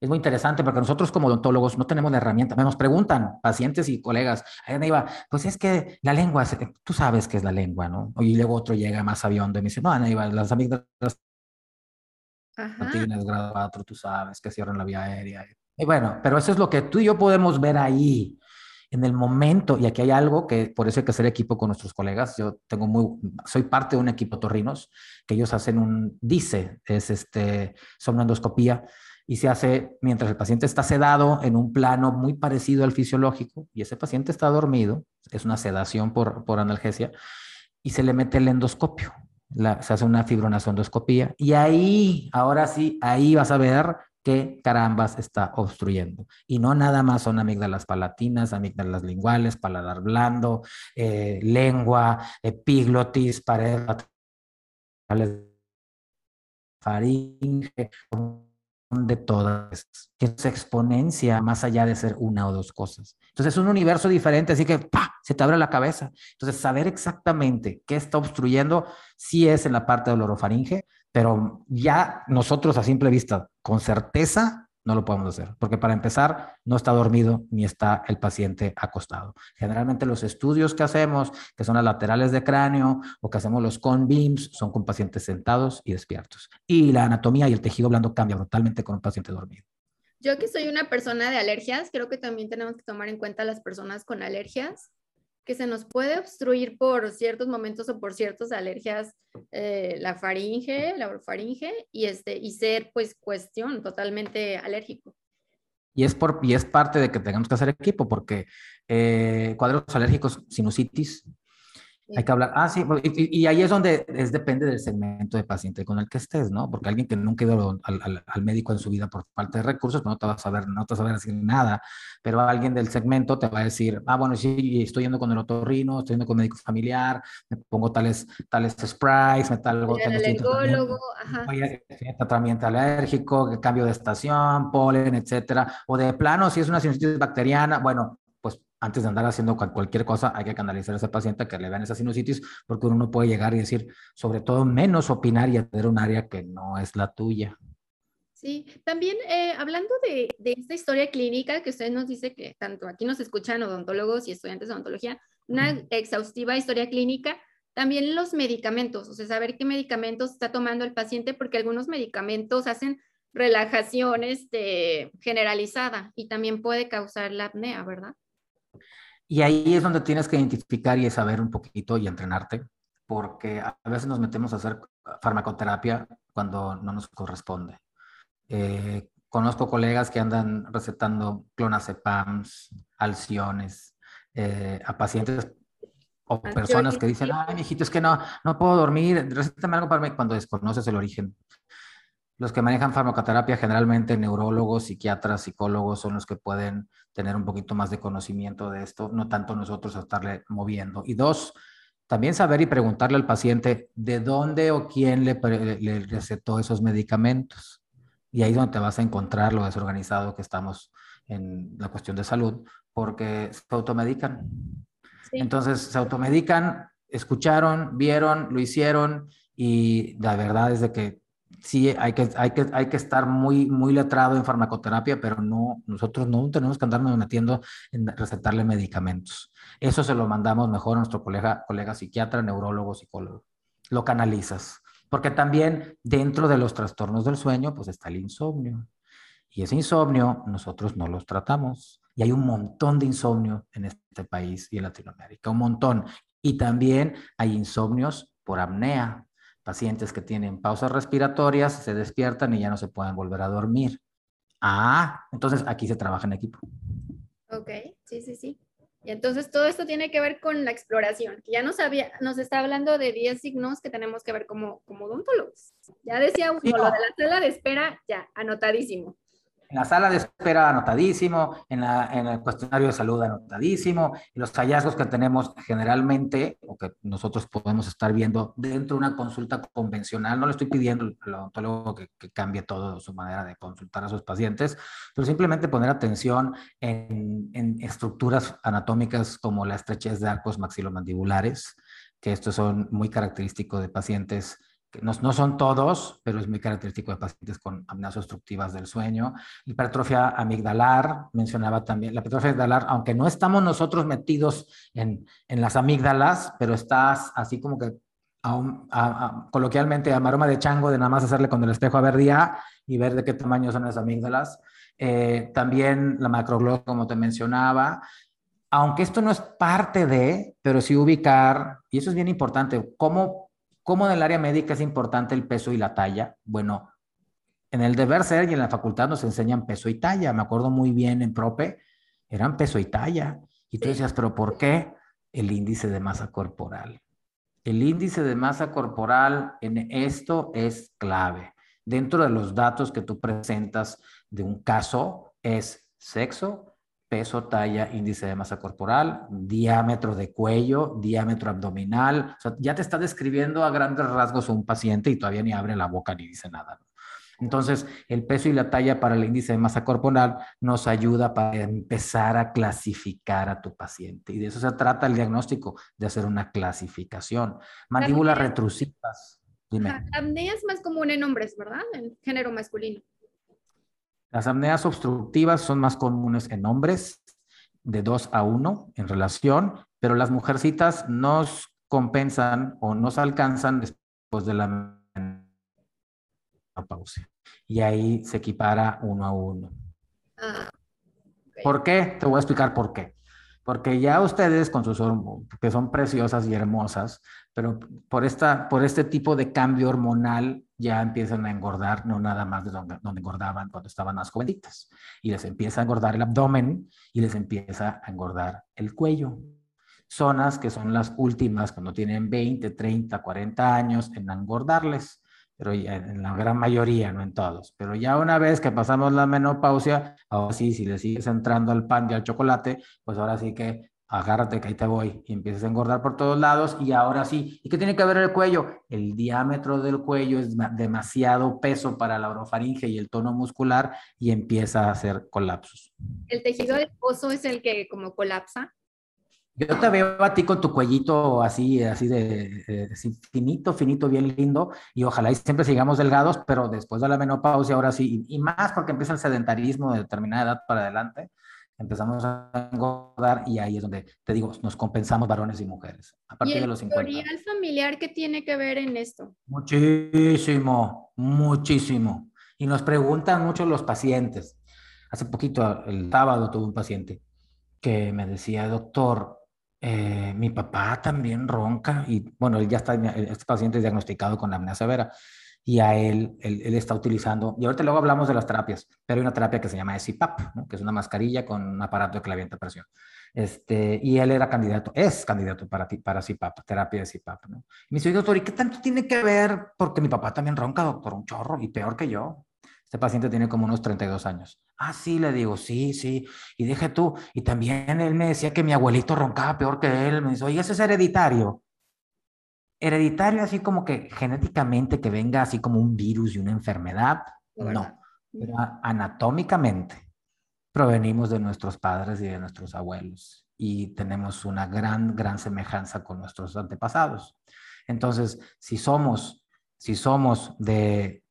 es muy interesante porque nosotros como odontólogos no tenemos la herramienta. Nos preguntan pacientes y colegas, Aníbal, pues es que la lengua, tú sabes que es la lengua, ¿no? Y luego otro llega más aviondo y me dice, no, Aníbal, las amígdalas no tienes grado 4, tú sabes que cierran la vía aérea. Y bueno, pero eso es lo que tú y yo podemos ver ahí en el momento, y aquí hay algo que por eso hay que hacer equipo con nuestros colegas. Yo tengo muy, soy parte de un equipo torrinos que ellos hacen un DICE, es este, somnoendoscopía y se hace mientras el paciente está sedado en un plano muy parecido al fisiológico y ese paciente está dormido, es una sedación por, por analgesia, y se le mete el endoscopio, se hace una fibronasondoscopía y ahí, ahora sí, ahí vas a ver qué carambas está obstruyendo. Y no nada más son amígdalas palatinas, amígdalas linguales, paladar blando, eh, lengua, epiglotis, pared faringe, de todas, que es exponencia más allá de ser una o dos cosas. Entonces es un universo diferente, así que se te abre la cabeza. Entonces saber exactamente qué está obstruyendo sí es en la parte del orofaringe, pero ya nosotros a simple vista, con certeza, no lo podemos hacer, porque para empezar, no está dormido ni está el paciente acostado. Generalmente los estudios que hacemos, que son las laterales de cráneo o que hacemos los con beams, son con pacientes sentados y despiertos. Y la anatomía y el tejido blando cambia brutalmente con un paciente dormido. Yo que soy una persona de alergias, creo que también tenemos que tomar en cuenta las personas con alergias, que se nos puede obstruir por ciertos momentos o por ciertas alergias eh, la faringe, la orofaringe, y, este, y ser pues cuestión totalmente alérgico. Y es, por, y es parte de que tengamos que hacer equipo, porque eh, cuadros alérgicos, sinusitis, hay que hablar. Ah, sí, y, ahí es donde es, depende del segmento de paciente con el que estés, ¿no? Porque alguien que nunca ha ido al, al, médico en su vida por falta de recursos, pues no te va a saber, no te va a saber decir nada. Pero alguien del segmento te va a decir, ah, bueno, sí, estoy yendo con el otorrino, estoy yendo con médico familiar, me pongo tales, tales sprays, me tal, el alergólogo, ajá. tratamiento alérgico, cambio de estación, polen, etcétera. O de plano, si es una sinusitis bacteriana, bueno, antes de andar haciendo cualquier cosa, hay que canalizar a ese paciente que le vean esa sinusitis, porque uno no puede llegar y decir, sobre todo, menos opinar y atender un área que no es la tuya. Sí, también eh, hablando de, de, esta historia clínica que usted nos dice que tanto aquí nos escuchan odontólogos y estudiantes de odontología, una exhaustiva historia clínica, también los medicamentos, o sea, saber qué medicamentos está tomando el paciente, porque algunos medicamentos hacen relajación este, generalizada y también puede causar la apnea, ¿verdad? Y ahí es donde tienes que identificar y saber un poquito y entrenarte, porque a veces nos metemos a hacer farmacoterapia cuando no nos corresponde. Eh, conozco colegas que andan recetando clonazepams, alciones, eh, a pacientes o personas que dicen, ay, mijito, es que no, no puedo dormir, recétame algo para mí cuando desconoces el origen los que manejan farmacoterapia, generalmente neurólogos, psiquiatras, psicólogos, son los que pueden tener un poquito más de conocimiento de esto, no tanto nosotros estarle moviendo. Y dos, también saber y preguntarle al paciente de dónde o quién le, recetó esos medicamentos. Y ahí es donde te vas a encontrar lo desorganizado que estamos en la cuestión de salud, porque se automedican. Entonces, se automedican, escucharon, vieron, lo hicieron y la verdad es de que sí hay que, hay que, hay que estar muy, muy letrado en farmacoterapia, pero no, nosotros no tenemos que andarnos metiendo en recetarle medicamentos. Eso se lo mandamos mejor a nuestro colega, colega psiquiatra, neurólogo, psicólogo. Lo canalizas. Porque también dentro de los trastornos del sueño, pues está el insomnio. Y ese insomnio nosotros no los tratamos. Y hay un montón de insomnio en este país y en Latinoamérica, un montón. Y también hay insomnios por apnea, pacientes que tienen pausas respiratorias se despiertan y ya no se pueden volver a dormir. Ah, entonces aquí se trabaja en equipo. Ok, sí, sí, sí. Y entonces todo esto tiene que ver con la exploración, que ya nos, había, nos está hablando de 10 signos que tenemos que ver como, como odontólogos. Ya decía uno, lo de la sala de espera, ya, anotadísimo en la sala de espera anotadísimo, en, el cuestionario de salud anotadísimo, y los hallazgos que tenemos generalmente, o que nosotros podemos estar viendo dentro de una consulta convencional, no le estoy pidiendo al odontólogo que, que cambie todo su manera de consultar a sus pacientes, pero simplemente poner atención en, en estructuras anatómicas como la estrechez de arcos maxilomandibulares, que estos son muy característicos de pacientes no, no, son todos, pero es muy característico de pacientes con apneas obstructivas del sueño. Hipertrofia amigdalar, mencionaba también, la hipertrofia amigdalar, aunque no estamos nosotros metidos en, en las amígdalas, pero estás así como que coloquialmente a maroma de chango, de nada más hacerle con el espejo a ver día y ver de qué tamaño son las amígdalas. Eh, también la macroglosia, como te mencionaba, aunque esto no es parte de, pero sí ubicar, y eso es bien importante, cómo ¿Cómo en el área médica es importante el peso y la talla? Bueno, en el deber ser y en la facultad nos enseñan peso y talla. Me acuerdo muy bien en prope, eran peso y talla. Y tú decías, ¿pero por qué? El índice de masa corporal. El índice de masa corporal en esto es clave. Dentro de los datos que tú presentas de un caso es sexo, peso, talla, índice de masa corporal, diámetro de cuello, diámetro abdominal. O sea, ya te está describiendo a grandes rasgos un paciente y todavía ni abre la boca ni dice nada. Entonces, el peso y la talla para el índice de masa corporal nos ayuda para empezar a clasificar a tu paciente. Y de eso se trata el diagnóstico, de hacer una clasificación. Mandíbulas retrusivas. Dime. Apnea es más común en hombres, ¿verdad? En género masculino. Las apneas obstructivas son más comunes en hombres de 2 a 1 en relación, pero las mujercitas nos compensan o nos alcanzan después de la pausa. Y ahí se equipara uno a uno. Ah, ¿Por qué? Te voy a explicar por qué. Porque ya ustedes con sus que son preciosas y hermosas, pero por, esta, por este tipo de cambio hormonal ya empiezan a engordar, no nada más de donde, engordaban cuando estaban más jovencitas. Y les empieza a engordar el abdomen y les empieza a engordar el cuello. Zonas que son las últimas cuando tienen 20, 30, 40 años en engordarles pero en la gran mayoría, no en todos. Pero ya una vez que pasamos la menopausia, ahora sí, si le sigues entrando al pan y al chocolate, pues ahora sí que agárrate que ahí te voy y empiezas a engordar por todos lados y ahora sí. ¿Y qué tiene que ver el cuello? El diámetro del cuello es demasiado peso para la orofaringe y el tono muscular y empieza a hacer colapsos. ¿El tejido adiposo es el que como colapsa? Yo te veo a ti con tu cuellito así, así de finito, finito, bien lindo, y ojalá y siempre sigamos delgados, pero después de la menopausia, ahora sí, y, más porque empieza el sedentarismo de determinada edad para adelante, empezamos a engordar y ahí es donde, te digo, nos compensamos varones y mujeres, a partir de los 50. ¿Y el familiar qué tiene que ver en esto? Muchísimo, muchísimo. Y nos preguntan mucho los pacientes. Hace poquito, el sábado, tuve un paciente que me decía, doctor, eh, mi papá también ronca y bueno, él ya está, este paciente es diagnosticado con apnea severa y a él, él, está utilizando, y ahorita luego hablamos de las terapias, pero hay una terapia que se llama CPAP, que es una mascarilla con un aparato que le avienta presión. Este, y él era candidato, es candidato para, para CPAP, terapia de CPAP. ¿no? Y me dice, doctor, ¿y qué tanto tiene que ver? Porque mi papá también ronca, doctor, un chorro, y peor que yo. Este paciente tiene como unos 32 años. Ah, sí, le digo, sí, sí. Y dije tú, y también él me decía que mi abuelito roncaba peor que él. Me dice, oye, ese es hereditario. Hereditario, así como que genéticamente que venga así como un virus y una enfermedad, no. Pero anatómicamente provenimos de nuestros padres y de nuestros abuelos y tenemos una gran, gran semejanza con nuestros antepasados. Entonces, si somos, si somos de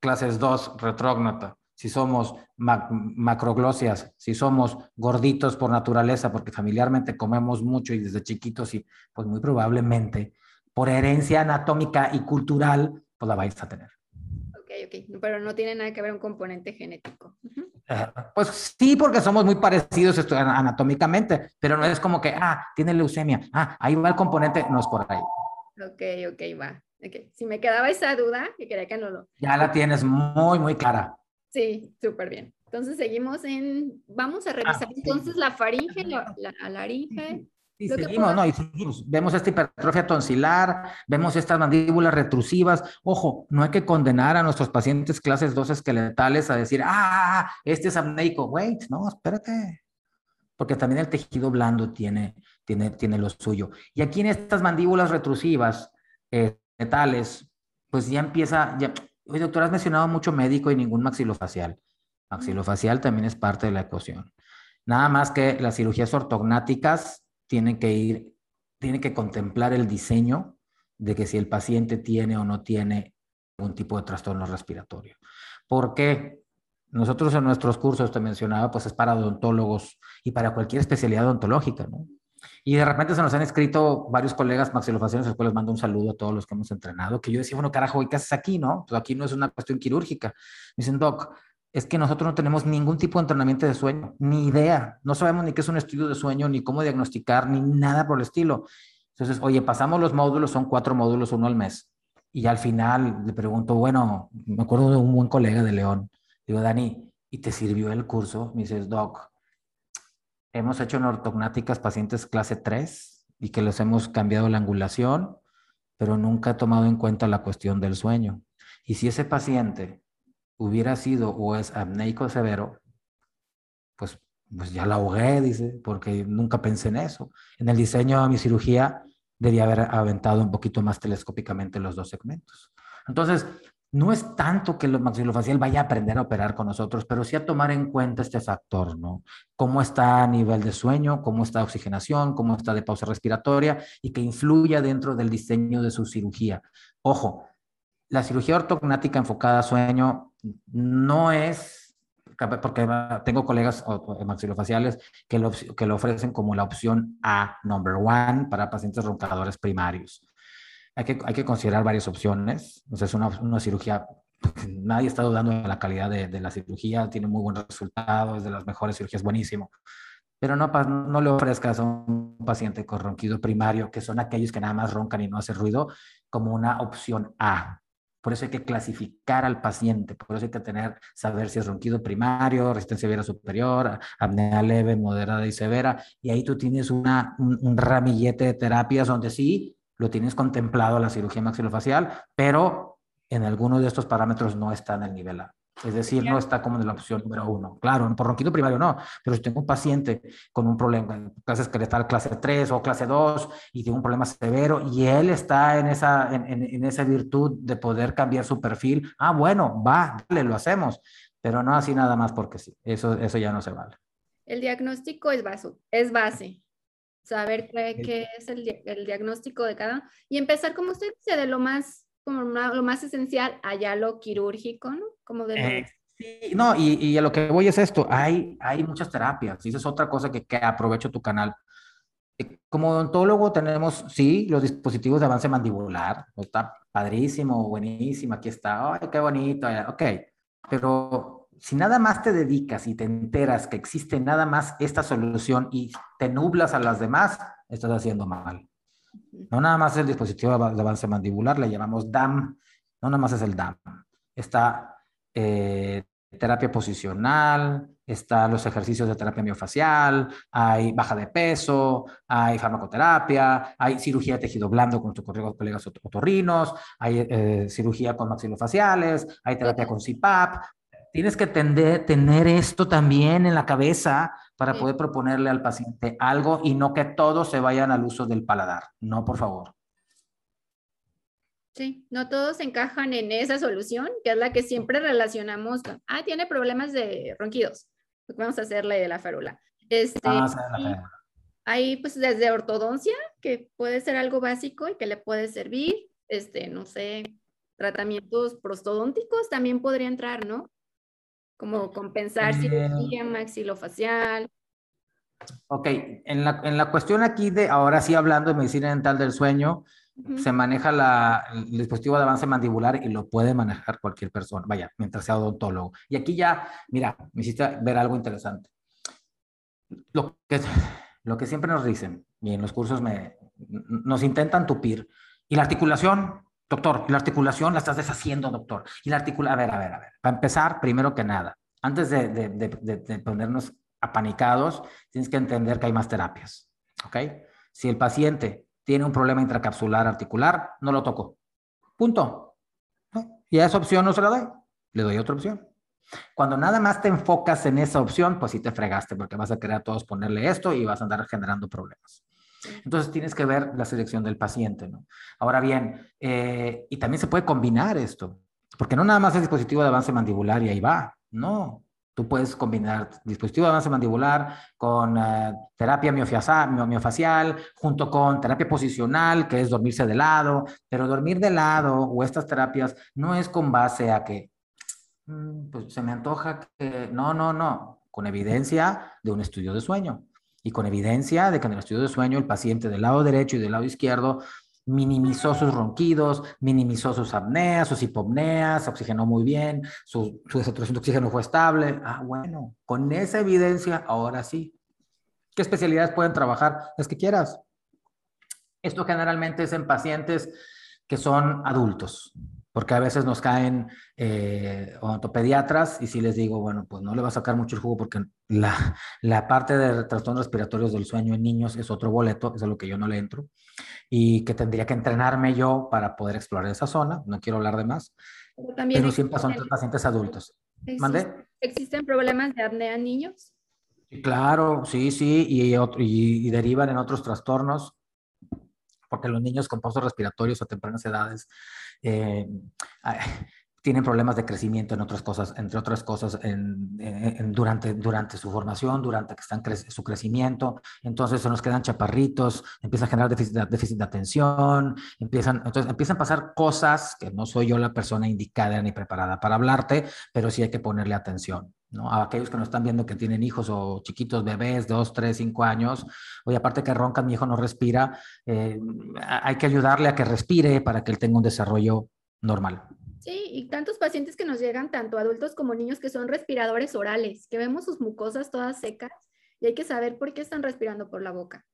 clases 2 retrógnata, si somos macroglosias, si somos gorditos por naturaleza, porque familiarmente comemos mucho y desde chiquitos, y pues muy probablemente por herencia anatómica y cultural, pues la vais a tener. Ok, ok, pero no tiene nada que ver un componente genético. Eh, pues sí, porque somos muy parecidos anatómicamente, pero no es como que, ah, tiene leucemia, ah, ahí va el componente, no es por ahí. Ok, ok, va. Okay. Si me quedaba esa duda, que quería que no lo... Ya la tienes muy, muy clara. Sí, súper bien. Entonces seguimos en... Vamos a ah, revisar entonces la faringe, la, laringe. Seguimos, ¿no? Y seguimos. Vemos esta hipertrofia tonsilar, vemos estas mandíbulas retrusivas. Ojo, no hay que condenar a nuestros pacientes clases 2 esqueletales a decir, ah, este es apneico. Wait, no, espérate. Porque también el tejido blando tiene, tiene, tiene lo suyo. Y aquí en estas mandíbulas retrusivas, eh, metales, pues ya empieza, ya, oye doctor, has mencionado mucho médico y ningún maxilofacial. Maxilofacial también es parte de la ecuación. Nada más que las cirugías ortognáticas tienen que ir, tienen que contemplar el diseño de que si el paciente tiene o no tiene algún tipo de trastorno respiratorio. ¿Por qué? Nosotros en nuestros cursos, te mencionaba, pues es para odontólogos y para cualquier especialidad odontológica, ¿no? Y de repente se nos han escrito varios colegas maxilofaciales, a los cuales les mando un saludo a todos los que hemos entrenado, que yo decía, bueno, carajo, ¿y qué haces aquí, no? Pues aquí no es una cuestión quirúrgica. Me dicen, Doc, es que nosotros no tenemos ningún tipo de entrenamiento de sueño, ni idea. No sabemos ni qué es un estudio de sueño, ni cómo diagnosticar, ni nada por el estilo. Entonces, oye, pasamos los módulos, son cuatro módulos, uno al mes. Y al final le pregunto, bueno, me acuerdo de un buen colega de León. Digo, Dani, ¿y te sirvió el curso? Me dices, Doc, hemos hecho en ortognáticas pacientes clase 3 y que les hemos cambiado la angulación, pero nunca he tomado en cuenta la cuestión del sueño. Y si ese paciente hubiera sido o es apneico severo, pues, pues ya la ahogué, dice, porque nunca pensé en eso. En el diseño de mi cirugía debía haber aventado un poquito más telescópicamente los dos segmentos. Entonces, no es tanto que el maxilofacial vaya a aprender a operar con nosotros, pero sí a tomar en cuenta este factor, ¿no? Cómo está a nivel de sueño, cómo está oxigenación, cómo está de pausa respiratoria y que influya dentro del diseño de su cirugía. Ojo, la cirugía ortognática enfocada a sueño no es porque tengo colegas maxilofaciales que lo, que lo ofrecen como la opción A, number one, para pacientes roncadores primarios. Hay que, hay que considerar varias opciones. Sea, es una, una cirugía nadie está dudando de la calidad de, de, la cirugía, tiene muy buen resultado, es de las mejores cirugías, buenísimo. Pero no, no le ofrezcas a un paciente con ronquido primario, que son aquellos que nada más roncan y no hacen ruido, como una opción A. Por eso hay que clasificar al paciente, por eso hay que tener, saber si es ronquido primario, resistencia viral superior, apnea leve, moderada y severa, y ahí tú tienes una, un, ramillete de terapias donde sí lo tienes contemplado la cirugía maxilofacial, pero en algunos de estos parámetros no está en el nivel A. Es decir, no está como en la opción número uno. Claro, por ronquido primario no, pero si tengo un paciente con un problema, clase esqueletal clase 3 o clase 2 y tiene un problema severo y él está en esa, en, en, esa virtud de poder cambiar su perfil, ah, bueno, va, dale, lo hacemos, pero no así nada más porque sí, eso, eso ya no se vale. El diagnóstico es, base, es base, saber qué, qué es el, el, diagnóstico de cada y empezar, como usted dice, de lo más como lo más esencial, allá lo quirúrgico, ¿no? Como de eh, sí, no, y, y, a lo que voy es esto, hay, hay muchas terapias, y esa es otra cosa que, que aprovecho tu canal. Eh, como odontólogo tenemos, sí, los dispositivos de avance mandibular, está padrísimo, buenísimo, aquí está, ay, qué bonito, ok, pero si nada más te dedicas y te enteras que existe nada más esta solución y te nublas a las demás, estás haciendo mal. No nada más es el dispositivo de avance mandibular, le llamamos DAM, no nada más es el DAM. Está eh, terapia posicional, están los ejercicios de terapia miofacial, hay baja de peso, hay farmacoterapia, hay cirugía de tejido blando con nuestros colegas otorrinos, hay eh, cirugía con maxilofaciales, hay terapia con CPAP, tienes que tender, tener esto también en la cabeza para poder proponerle al paciente algo y no que todos se vayan al uso del paladar. No, por favor. Sí, no todos encajan en esa solución, que es la que siempre relacionamos con, ah, tiene problemas de ronquidos. Pues vamos a hacerle la férula. Este, Hay pues desde ortodoncia, que puede ser algo básico y que le puede servir, este, no sé, tratamientos prostodónticos también podría entrar, ¿no? como compensar cirugía maxilofacial. Ok, en la, en la, cuestión aquí de, ahora sí hablando de medicina dental del sueño, se maneja la, el dispositivo de avance mandibular y lo puede manejar cualquier persona, vaya, mientras sea odontólogo. Y aquí ya, mira, me hiciste ver algo interesante. Lo que, lo que siempre nos dicen, y en los cursos me, nos intentan tupir, y la articulación, Doctor, la articulación la estás deshaciendo, doctor. Y la articulación, a ver, a ver, a ver. Para empezar, primero que nada, antes de, de, de, ponernos apanicados, tienes que entender que hay más terapias. ¿Ok? Si el paciente tiene un problema intracapsular articular, no lo toco. Punto. Y a esa opción no se la doy. Le doy otra opción. Cuando nada más te enfocas en esa opción, pues sí te fregaste porque vas a querer a todos ponerle esto y vas a andar generando problemas. Entonces tienes que ver la selección del paciente, ¿no? Ahora bien, eh, y también se puede combinar esto, porque no nada más es dispositivo de avance mandibular y ahí va, no. Tú puedes combinar dispositivo de avance mandibular con uh, terapia miofacial, junto con terapia posicional, que es dormirse de lado, pero dormir de lado o estas terapias no es con base a que mm, pues se me antoja que no, no, no, con evidencia de un estudio de sueño y con evidencia de que en el estudio de sueño el paciente del lado derecho y del lado izquierdo minimizó sus ronquidos, minimizó sus apneas, sus hipopneas, oxigenó muy bien, su, su de oxígeno fue estable. Ah, bueno, con esa evidencia, ahora sí. ¿Qué especialidades pueden trabajar? Las que quieras. Esto generalmente es en pacientes que son adultos, porque a veces nos caen eh, odontopediatras y si les digo, bueno, pues no le va a sacar mucho el jugo porque la, la parte de trastornos respiratorios del sueño en niños es otro boleto, es a lo que yo no le entro, y que tendría que entrenarme yo para poder explorar esa zona, no quiero hablar de más, pero, también pero siempre son pacientes adultos. ¿Mande? ¿Existen problemas de apnea en niños? Claro, sí, sí, y, y, y derivan en otros trastornos, porque los niños con pozos respiratorios a tempranas edades eh, tienen problemas de crecimiento en otras cosas, entre otras cosas, en, durante, durante su formación, durante que están su crecimiento. Entonces se nos quedan chaparritos, empieza a generar déficit, déficit, de atención, empiezan, entonces empiezan a pasar cosas que no soy yo la persona indicada ni preparada para hablarte, pero sí hay que ponerle atención. ¿no? A aquellos que nos están viendo que tienen hijos o chiquitos bebés, dos, tres, cinco años, oye, aparte que roncan, mi hijo no respira, eh, hay que ayudarle a que respire para que él tenga un desarrollo normal. Sí, y tantos pacientes que nos llegan, tanto adultos como niños, que son respiradores orales, que vemos sus mucosas todas secas y hay que saber por qué están respirando por la boca.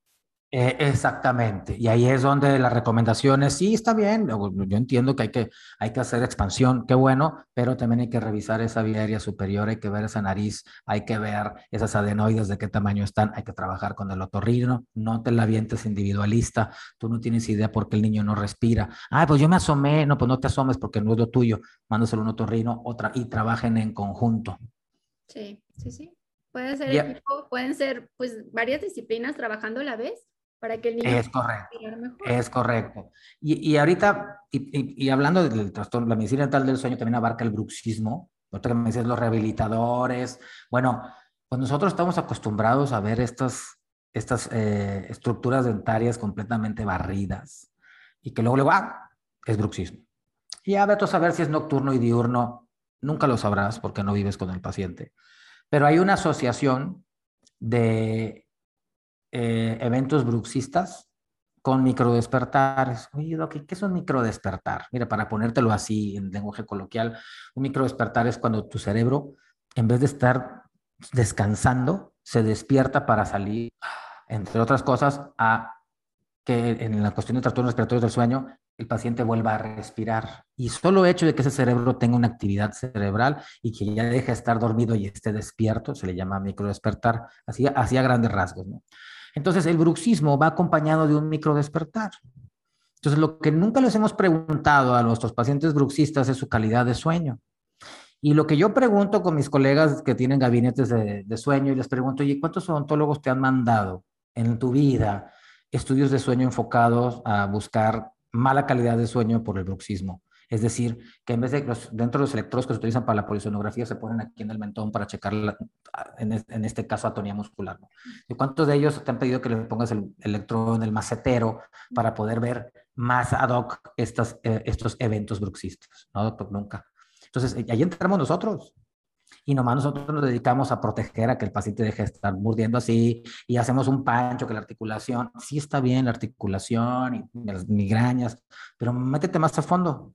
Eh, exactamente, y ahí es donde las recomendaciones, sí, está bien, yo entiendo que hay, que hay que hacer expansión, qué bueno, pero también hay que revisar esa vía aérea superior, hay que ver esa nariz, hay que ver esas adenoides de qué tamaño están, hay que trabajar con el otorrino, no te la vientes individualista, tú no tienes idea por qué el niño no respira. Ah, pues yo me asomé, no, pues no te asomes porque no es lo tuyo, mándaselo un otorrino otra, y trabajen en conjunto. Sí, sí, sí. Puede ser equipo, pueden ser pues varias disciplinas trabajando a la vez para que el niño es correcto, Es correcto. Y, y ahorita, y, y, hablando del trastorno, la medicina dental del sueño también abarca el bruxismo, otra me dices los rehabilitadores. Bueno, pues nosotros estamos acostumbrados a ver estas, estas eh, estructuras dentarias completamente barridas y que luego, luego, ah, es bruxismo. Y a ver, tú saber si es nocturno y diurno, nunca lo sabrás porque no vives con el paciente. Pero hay una asociación de eh, eventos bruxistas con microdespertares. Oye, ¿qué es un microdespertar? Mira, para ponértelo así en lenguaje coloquial, un microdespertar es cuando tu cerebro, en vez de estar descansando, se despierta para salir, entre otras cosas, a que en la cuestión de trastornos respiratorios del sueño, el paciente vuelva a respirar. Y solo hecho de que ese cerebro tenga una actividad cerebral y que ya deje de estar dormido y esté despierto, se le llama microdespertar, así, así a grandes rasgos. ¿no? Entonces, el bruxismo va acompañado de un microdespertar. Entonces, lo que nunca les hemos preguntado a nuestros pacientes bruxistas es su calidad de sueño. Y lo que yo pregunto con mis colegas que tienen gabinetes de, sueño y les pregunto, oye, ¿cuántos odontólogos te han mandado en tu vida estudios de sueño enfocados a buscar mala calidad de sueño por el bruxismo? Es decir, que en vez de los, dentro de los electrodos que se utilizan para la polisonografía, se ponen aquí en el mentón para checar, en, este caso, atonía muscular. ¿Y cuántos de ellos te han pedido que le pongas el electrodo en el macetero para poder ver más ad hoc eh, estos eventos bruxistas? No, doctor, nunca. Entonces, ahí entramos nosotros. Y nomás nosotros nos dedicamos a proteger a que el paciente deje de estar mordiendo así y hacemos un pancho que la articulación, sí está bien la articulación y las migrañas, pero métete más a fondo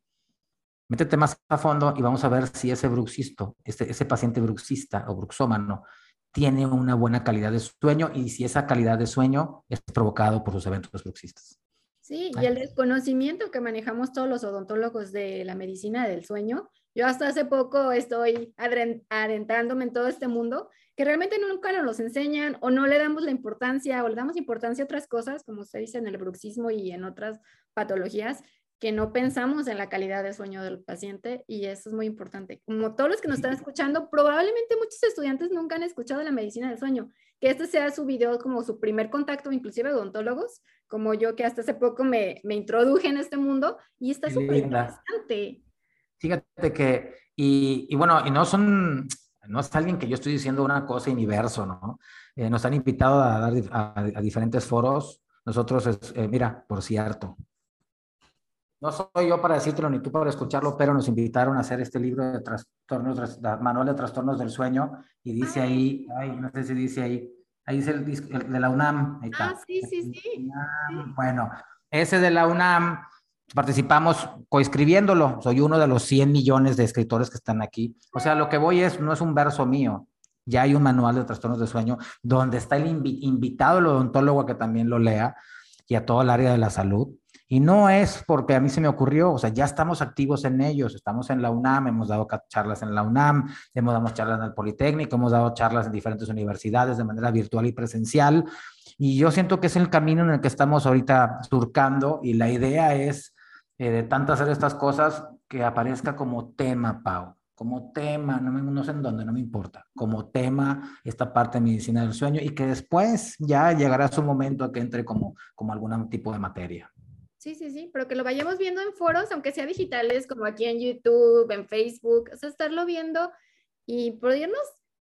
métete más a fondo y vamos a ver si ese bruxisto, ese, ese paciente bruxista o bruxómano, tiene una buena calidad de sueño y si esa calidad de sueño es provocado por sus eventos bruxistas. Sí, y el desconocimiento que manejamos todos los odontólogos de la medicina del sueño. Yo hasta hace poco estoy adentrándome en todo este mundo que realmente nunca nos los enseñan o no le damos la importancia o le damos importancia a otras cosas, como se dice en el bruxismo y en otras patologías, que no pensamos en la calidad de sueño del paciente y eso es muy importante. Como todos los que nos están escuchando, probablemente muchos estudiantes nunca han escuchado la medicina del sueño, que este sea su video como su primer contacto, inclusive odontólogos, como yo que hasta hace poco me, me introduje en este mundo y está súper interesante. Fíjate que, y, y, bueno, y no son, no es alguien que yo estoy diciendo una cosa universo, ¿no? Eh, nos han invitado a dar a, diferentes foros. Nosotros, eh, mira, por cierto, no soy yo para decírtelo ni tú para escucharlo, pero nos invitaron a hacer este libro de trastornos, manual de trastornos del sueño y dice ahí, ay, no sé si dice ahí, ahí dice el, de la UNAM. Ahí está. Ah, sí, sí, sí. Bueno, ese de la UNAM participamos coescribiéndolo. Soy uno de los 100 millones de escritores que están aquí. O sea, lo que voy es, no es un verso mío. Ya hay un manual de trastornos de sueño donde está el invitado, el odontólogo, a que también lo lea y a todo el área de la salud y no es porque a mí se me ocurrió, o sea, ya estamos activos en ellos, estamos en la UNAM, hemos dado charlas en la UNAM, hemos dado charlas en el Politécnico, hemos dado charlas en diferentes universidades de manera virtual y presencial. Y yo siento que es el camino en el que estamos ahorita surcando y la idea es, eh, de tanto hacer estas cosas, que aparezca como tema, Pau como tema, no, no, sé en dónde, no me importa, como tema esta parte de medicina del sueño y que después ya llegará su momento a que entre como, como algún tipo de materia. Sí, sí, sí, pero que lo vayamos viendo en foros, aunque sea digitales, como aquí en YouTube, en Facebook, o sea, estarlo viendo y podernos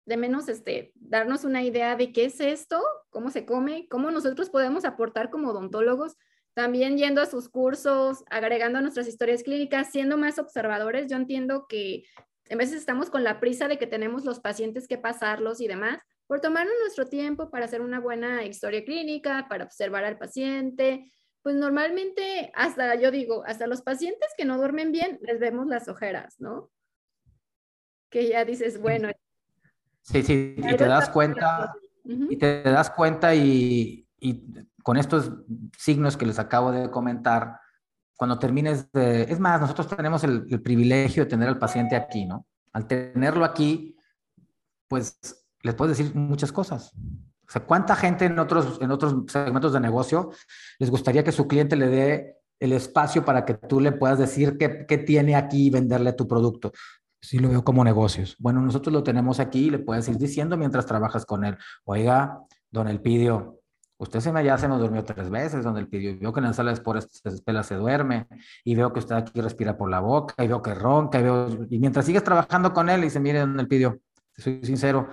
de menos este, darnos una idea de qué es esto, cómo se come, cómo nosotros podemos aportar como odontólogos, también yendo a sus cursos, agregando nuestras historias clínicas, siendo más observadores. Yo entiendo que a veces estamos con la prisa de que tenemos los pacientes que pasarlos y demás, por tomarnos nuestro tiempo para hacer una buena historia clínica, para observar al paciente, pues normalmente hasta, yo digo, hasta los pacientes que no duermen bien, les vemos las ojeras, ¿no? Que ya dices, bueno. Sí, sí, y te das cuenta, y te das cuenta y, con estos signos que les acabo de comentar, cuando termines de... Es más, nosotros tenemos el, el, privilegio de tener al paciente aquí, ¿no? Al tenerlo aquí, pues les puedes decir muchas cosas. O sea, ¿cuánta gente en otros, en otros segmentos de negocio les gustaría que su cliente le dé el espacio para que tú le puedas decir qué, qué tiene aquí y venderle tu producto? Sí lo veo como negocios. Bueno, nosotros lo tenemos aquí y le puedes ir diciendo mientras trabajas con él. Oiga, don Elpidio, usted se me ya se nos durmió tres veces, don Elpidio. Veo que en la sala de esporas se duerme y veo que usted aquí respira por la boca y veo que ronca y veo... Y mientras sigues trabajando con él, dice, mire, don Elpidio, soy sincero,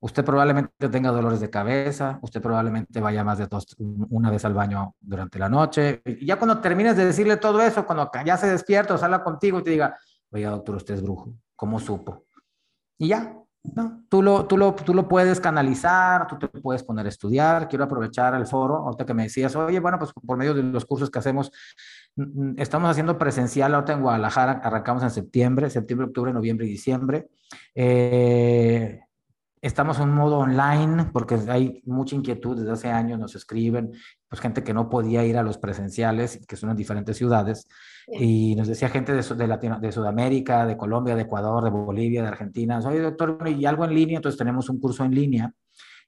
Usted probablemente tenga dolores de cabeza, usted probablemente vaya más de dos, una vez al baño durante la noche. Y ya cuando termines de decirle todo eso, cuando ya se despierta o salga contigo y te diga, oiga, doctor, usted es brujo, ¿cómo supo? Y ya, ¿no? Tú lo, tú, lo, tú lo puedes canalizar, tú te puedes poner a estudiar. Quiero aprovechar el foro, ahorita que me decías, oye, bueno, pues por medio de los cursos que hacemos, estamos haciendo presencial ahorita en Guadalajara, arrancamos en septiembre, septiembre, octubre, noviembre y diciembre. Eh, Estamos en un modo online porque hay mucha inquietud desde hace años, nos escriben, pues gente que no podía ir a los presenciales, que son en diferentes ciudades, y nos decía gente de, de, de Sudamérica, de Colombia, de Ecuador, de Bolivia, de Argentina, soy doctor, y algo en línea, entonces tenemos un curso en línea,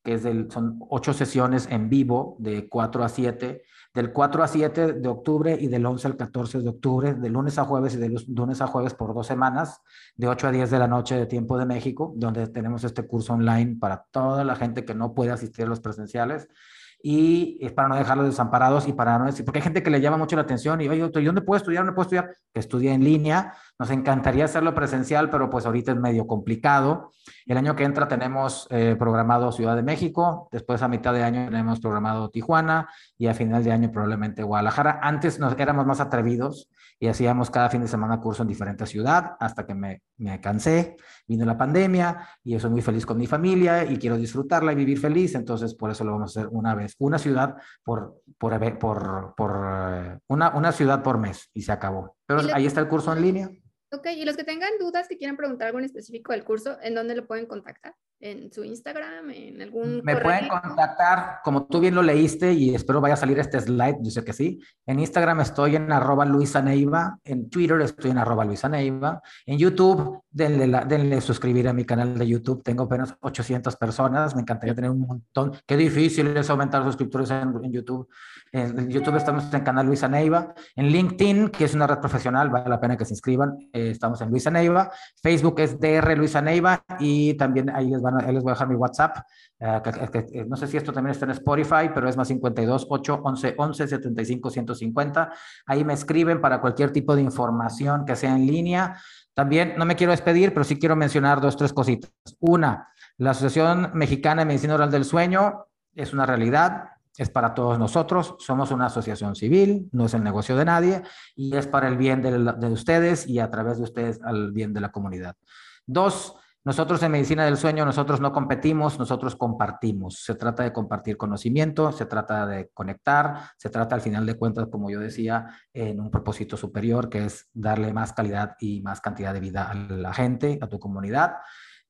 que es del, son ocho sesiones en vivo de 4 a 7, del 4 a 7 de octubre y del 11 al 14 de octubre, de lunes a jueves y de lunes a jueves por dos semanas, de 8 a 10 de la noche de tiempo de México, donde tenemos este curso online para toda la gente que no puede asistir a los presenciales y es para no dejarlos desamparados y para no decir, porque hay gente que le llama mucho la atención y, oye, ¿dónde puedo estudiar? ¿Dónde puedo estudiar? Que estudie en línea. Nos encantaría hacerlo presencial, pero pues ahorita es medio complicado. El año que entra tenemos eh, programado Ciudad de México, después a mitad de año tenemos programado Tijuana y a final de año probablemente Guadalajara. Antes nos éramos más atrevidos y hacíamos cada fin de semana curso en diferente ciudad hasta que me, me cansé, vino la pandemia y yo soy muy feliz con mi familia y quiero disfrutarla y vivir feliz, entonces por eso lo vamos a hacer una vez, una ciudad por, por, por, por eh, una, una ciudad por mes y se acabó. Pero ahí está el curso en línea. Ok, y los que tengan dudas, que quieran preguntar algo en específico del curso, ¿en dónde lo pueden contactar? ¿En su Instagram? ¿En algún Me pueden contactar, como tú bien lo leíste, y espero vaya a salir este slide, yo sé que sí. En Instagram estoy en arroba Luisa Neiva, en Twitter estoy en arroba Luisa Neiva, en YouTube, denle, la, denle suscribir a mi canal de YouTube, tengo apenas 800 personas, me encantaría tener un montón. Qué difícil es aumentar suscriptores en, en YouTube. En YouTube estamos en canal Luisa Neiva. En LinkedIn, que es una red profesional, vale la pena que se inscriban. Eh, estamos en Luisa Neiva. Facebook es DR Luisa Neiva y también ahí les, van a, les voy a dejar mi WhatsApp. Eh, no sé si esto también está en Spotify, pero es más 52 8 11 11 75 150. Ahí me escriben para cualquier tipo de información que sea en línea. También no me quiero despedir, pero sí quiero mencionar dos, tres cositas. Una, la Asociación Mexicana de Medicina Oral del Sueño es una realidad es para todos nosotros, somos una asociación civil, no es el negocio de nadie y es para el bien de, de, ustedes y a través de ustedes al bien de la comunidad. Dos, nosotros en Medicina del Sueño, nosotros no competimos, nosotros compartimos. Se trata de compartir conocimiento, se trata de conectar, se trata al final de cuentas, como yo decía, en un propósito superior que es darle más calidad y más cantidad de vida a la gente, a tu comunidad.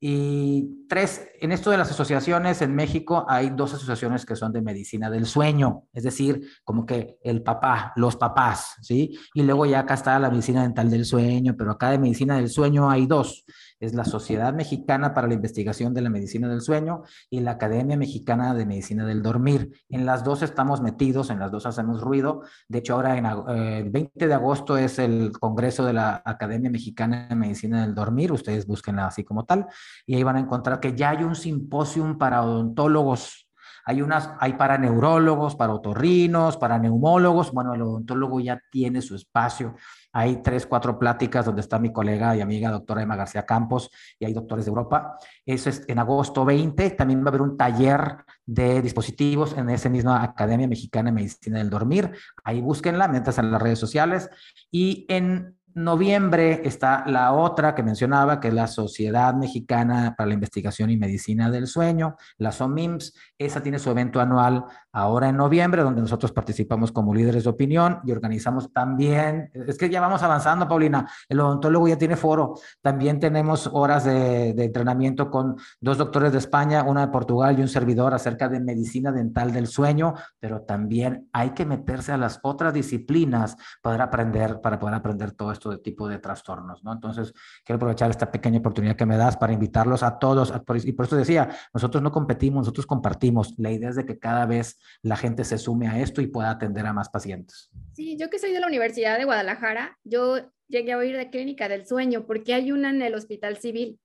Y tres, en esto de las asociaciones en México hay dos asociaciones que son de medicina del sueño, es decir, como que el papá, los papás, ¿sí? Y luego ya acá está la medicina dental del sueño, pero acá de medicina del sueño hay dos es la Sociedad Mexicana para la Investigación de la Medicina del Sueño y la Academia Mexicana de Medicina del Dormir. En las dos estamos metidos, en las dos hacemos ruido. De hecho, ahora en, eh, el 20 de agosto es el Congreso de la Academia Mexicana de Medicina del Dormir, ustedes búsquenla así como tal, y ahí van a encontrar que ya hay un simposium para odontólogos Hay unas, hay para neurólogos, para otorrinos, para neumólogos. Bueno, el odontólogo ya tiene su espacio. Hay tres, cuatro pláticas donde está mi colega y amiga doctora Emma García Campos y hay doctores de Europa. Eso es en agosto 20. También va a haber un taller de dispositivos en esa misma Academia Mexicana de Medicina del Dormir. Ahí búsquenla mientras en las redes sociales. Y en noviembre está la otra que mencionaba, que es la Sociedad Mexicana para la Investigación y Medicina del Sueño, la SOMIMS. Esa tiene su evento anual ahora en noviembre, donde nosotros participamos como líderes de opinión y organizamos también, es que ya vamos avanzando, Paulina, el odontólogo ya tiene foro, también tenemos horas de, entrenamiento con dos doctores de España, una de Portugal y un servidor acerca de medicina dental del sueño, pero también hay que meterse a las otras disciplinas para aprender, para poder aprender todo esto de tipo de trastornos, ¿no? Entonces, quiero aprovechar esta pequeña oportunidad que me das para invitarlos a todos, y por eso decía, nosotros no competimos, nosotros compartimos, la idea es de que cada vez la gente se sume a esto y pueda atender a más pacientes. Sí, yo que soy de la Universidad de Guadalajara, yo llegué a oír de clínica del sueño porque hay una en el Hospital Civil.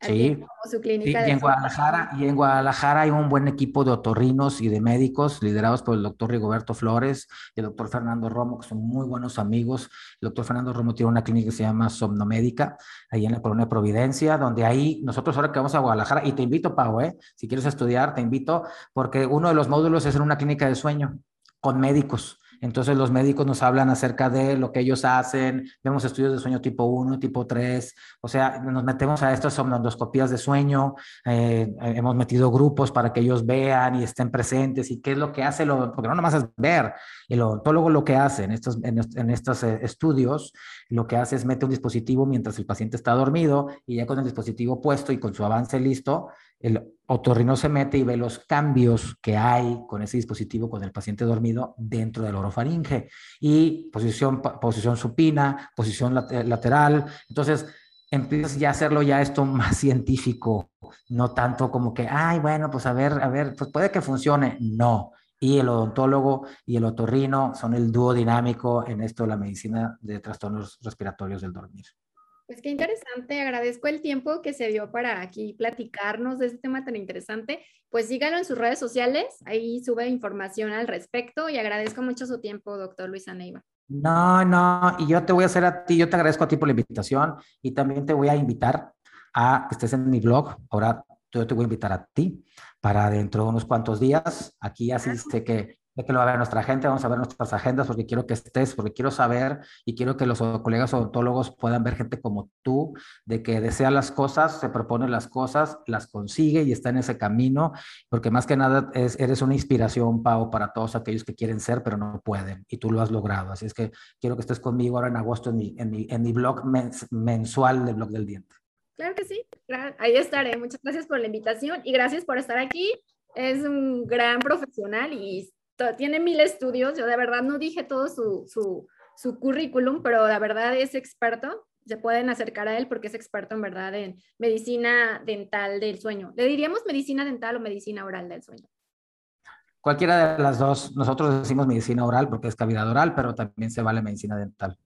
Sí, su clínica y, en Guadalajara, y en Guadalajara hay un buen equipo de otorrinos y de médicos liderados por el doctor Rigoberto Flores y el doctor Fernando Romo, que son muy buenos amigos. El doctor Fernando Romo tiene una clínica que se llama Somnomédica, ahí en la colonia Providencia, donde ahí nosotros ahora que vamos a Guadalajara, y te invito, Pau, ¿eh? si quieres estudiar, te invito, porque uno de los módulos es en una clínica de sueño con médicos. Entonces los médicos nos hablan acerca de lo que ellos hacen, vemos estudios de sueño tipo 1, tipo 3, o sea, nos metemos a estas somnodoscopías de sueño, eh, hemos metido grupos para que ellos vean y estén presentes y qué es lo que hace, lo, porque no nomás es ver, el odontólogo lo que hace en estos, en, estos eh, estudios, lo que hace es mete un dispositivo mientras el paciente está dormido y ya con el dispositivo puesto y con su avance listo, el otorrino se mete y ve los cambios que hay con ese dispositivo con el paciente dormido dentro del orofaringe y posición, posición supina, posición lateral. Entonces, empiezas ya a hacerlo ya esto más científico, no tanto como que, ay, bueno, pues a ver, a ver, pues puede que funcione. No. Y el odontólogo y el otorrino son el dúo dinámico en esto de la medicina de trastornos respiratorios del dormir. Pues qué interesante, agradezco el tiempo que se dio para aquí platicarnos de este tema tan interesante. Pues síganlo en sus redes sociales, ahí sube información al respecto y agradezco mucho su tiempo, doctor Luis Neiva. No, no, y yo te voy a hacer a ti, yo te agradezco a ti por la invitación y también te voy a invitar a que estés en mi blog. Ahora yo te voy a invitar a ti para dentro de unos cuantos días. Aquí asiste que que lo va a ver nuestra gente, vamos a ver nuestras agendas porque quiero que estés, porque quiero saber y quiero que los colegas odontólogos puedan ver gente como tú, de que desea las cosas, se propone las cosas, las consigue y está en ese camino, porque más que nada es, eres una inspiración, Pau, para todos aquellos que quieren ser, pero no pueden, y tú lo has logrado. Así es que quiero que estés conmigo ahora en agosto en mi, en mi, en mi blog mensual del blog del diente. Claro que sí, ahí estaré. Muchas gracias por la invitación y gracias por estar aquí. Es un gran profesional y tiene mil estudios, yo de verdad no dije todo su, su, su currículum, pero la verdad es experto, se pueden acercar a él porque es experto en verdad en medicina dental del sueño. ¿Le diríamos medicina dental o medicina oral del sueño? Cualquiera de las dos. Nosotros decimos medicina oral porque es cavidad oral, pero también se vale medicina dental.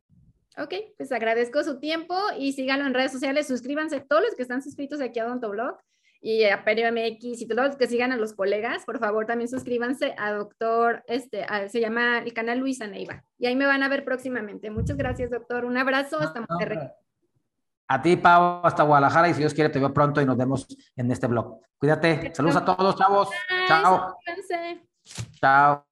Ok, pues agradezco su tiempo y síganlo en redes sociales. Suscríbanse todos los que están suscritos aquí a Odontoblog y a Perio MX y todos los que sigan a los colegas, por favor también suscríbanse a doctor, este, se llama el canal Luisa Neiva. Y ahí me van a ver próximamente. Muchas gracias, doctor. Un abrazo hasta Monterrey. A ti, Pau, hasta Guadalajara y si Dios quiere te veo pronto y nos vemos en este blog. Cuídate. Saludos a todos, chavos. Chao. Chao.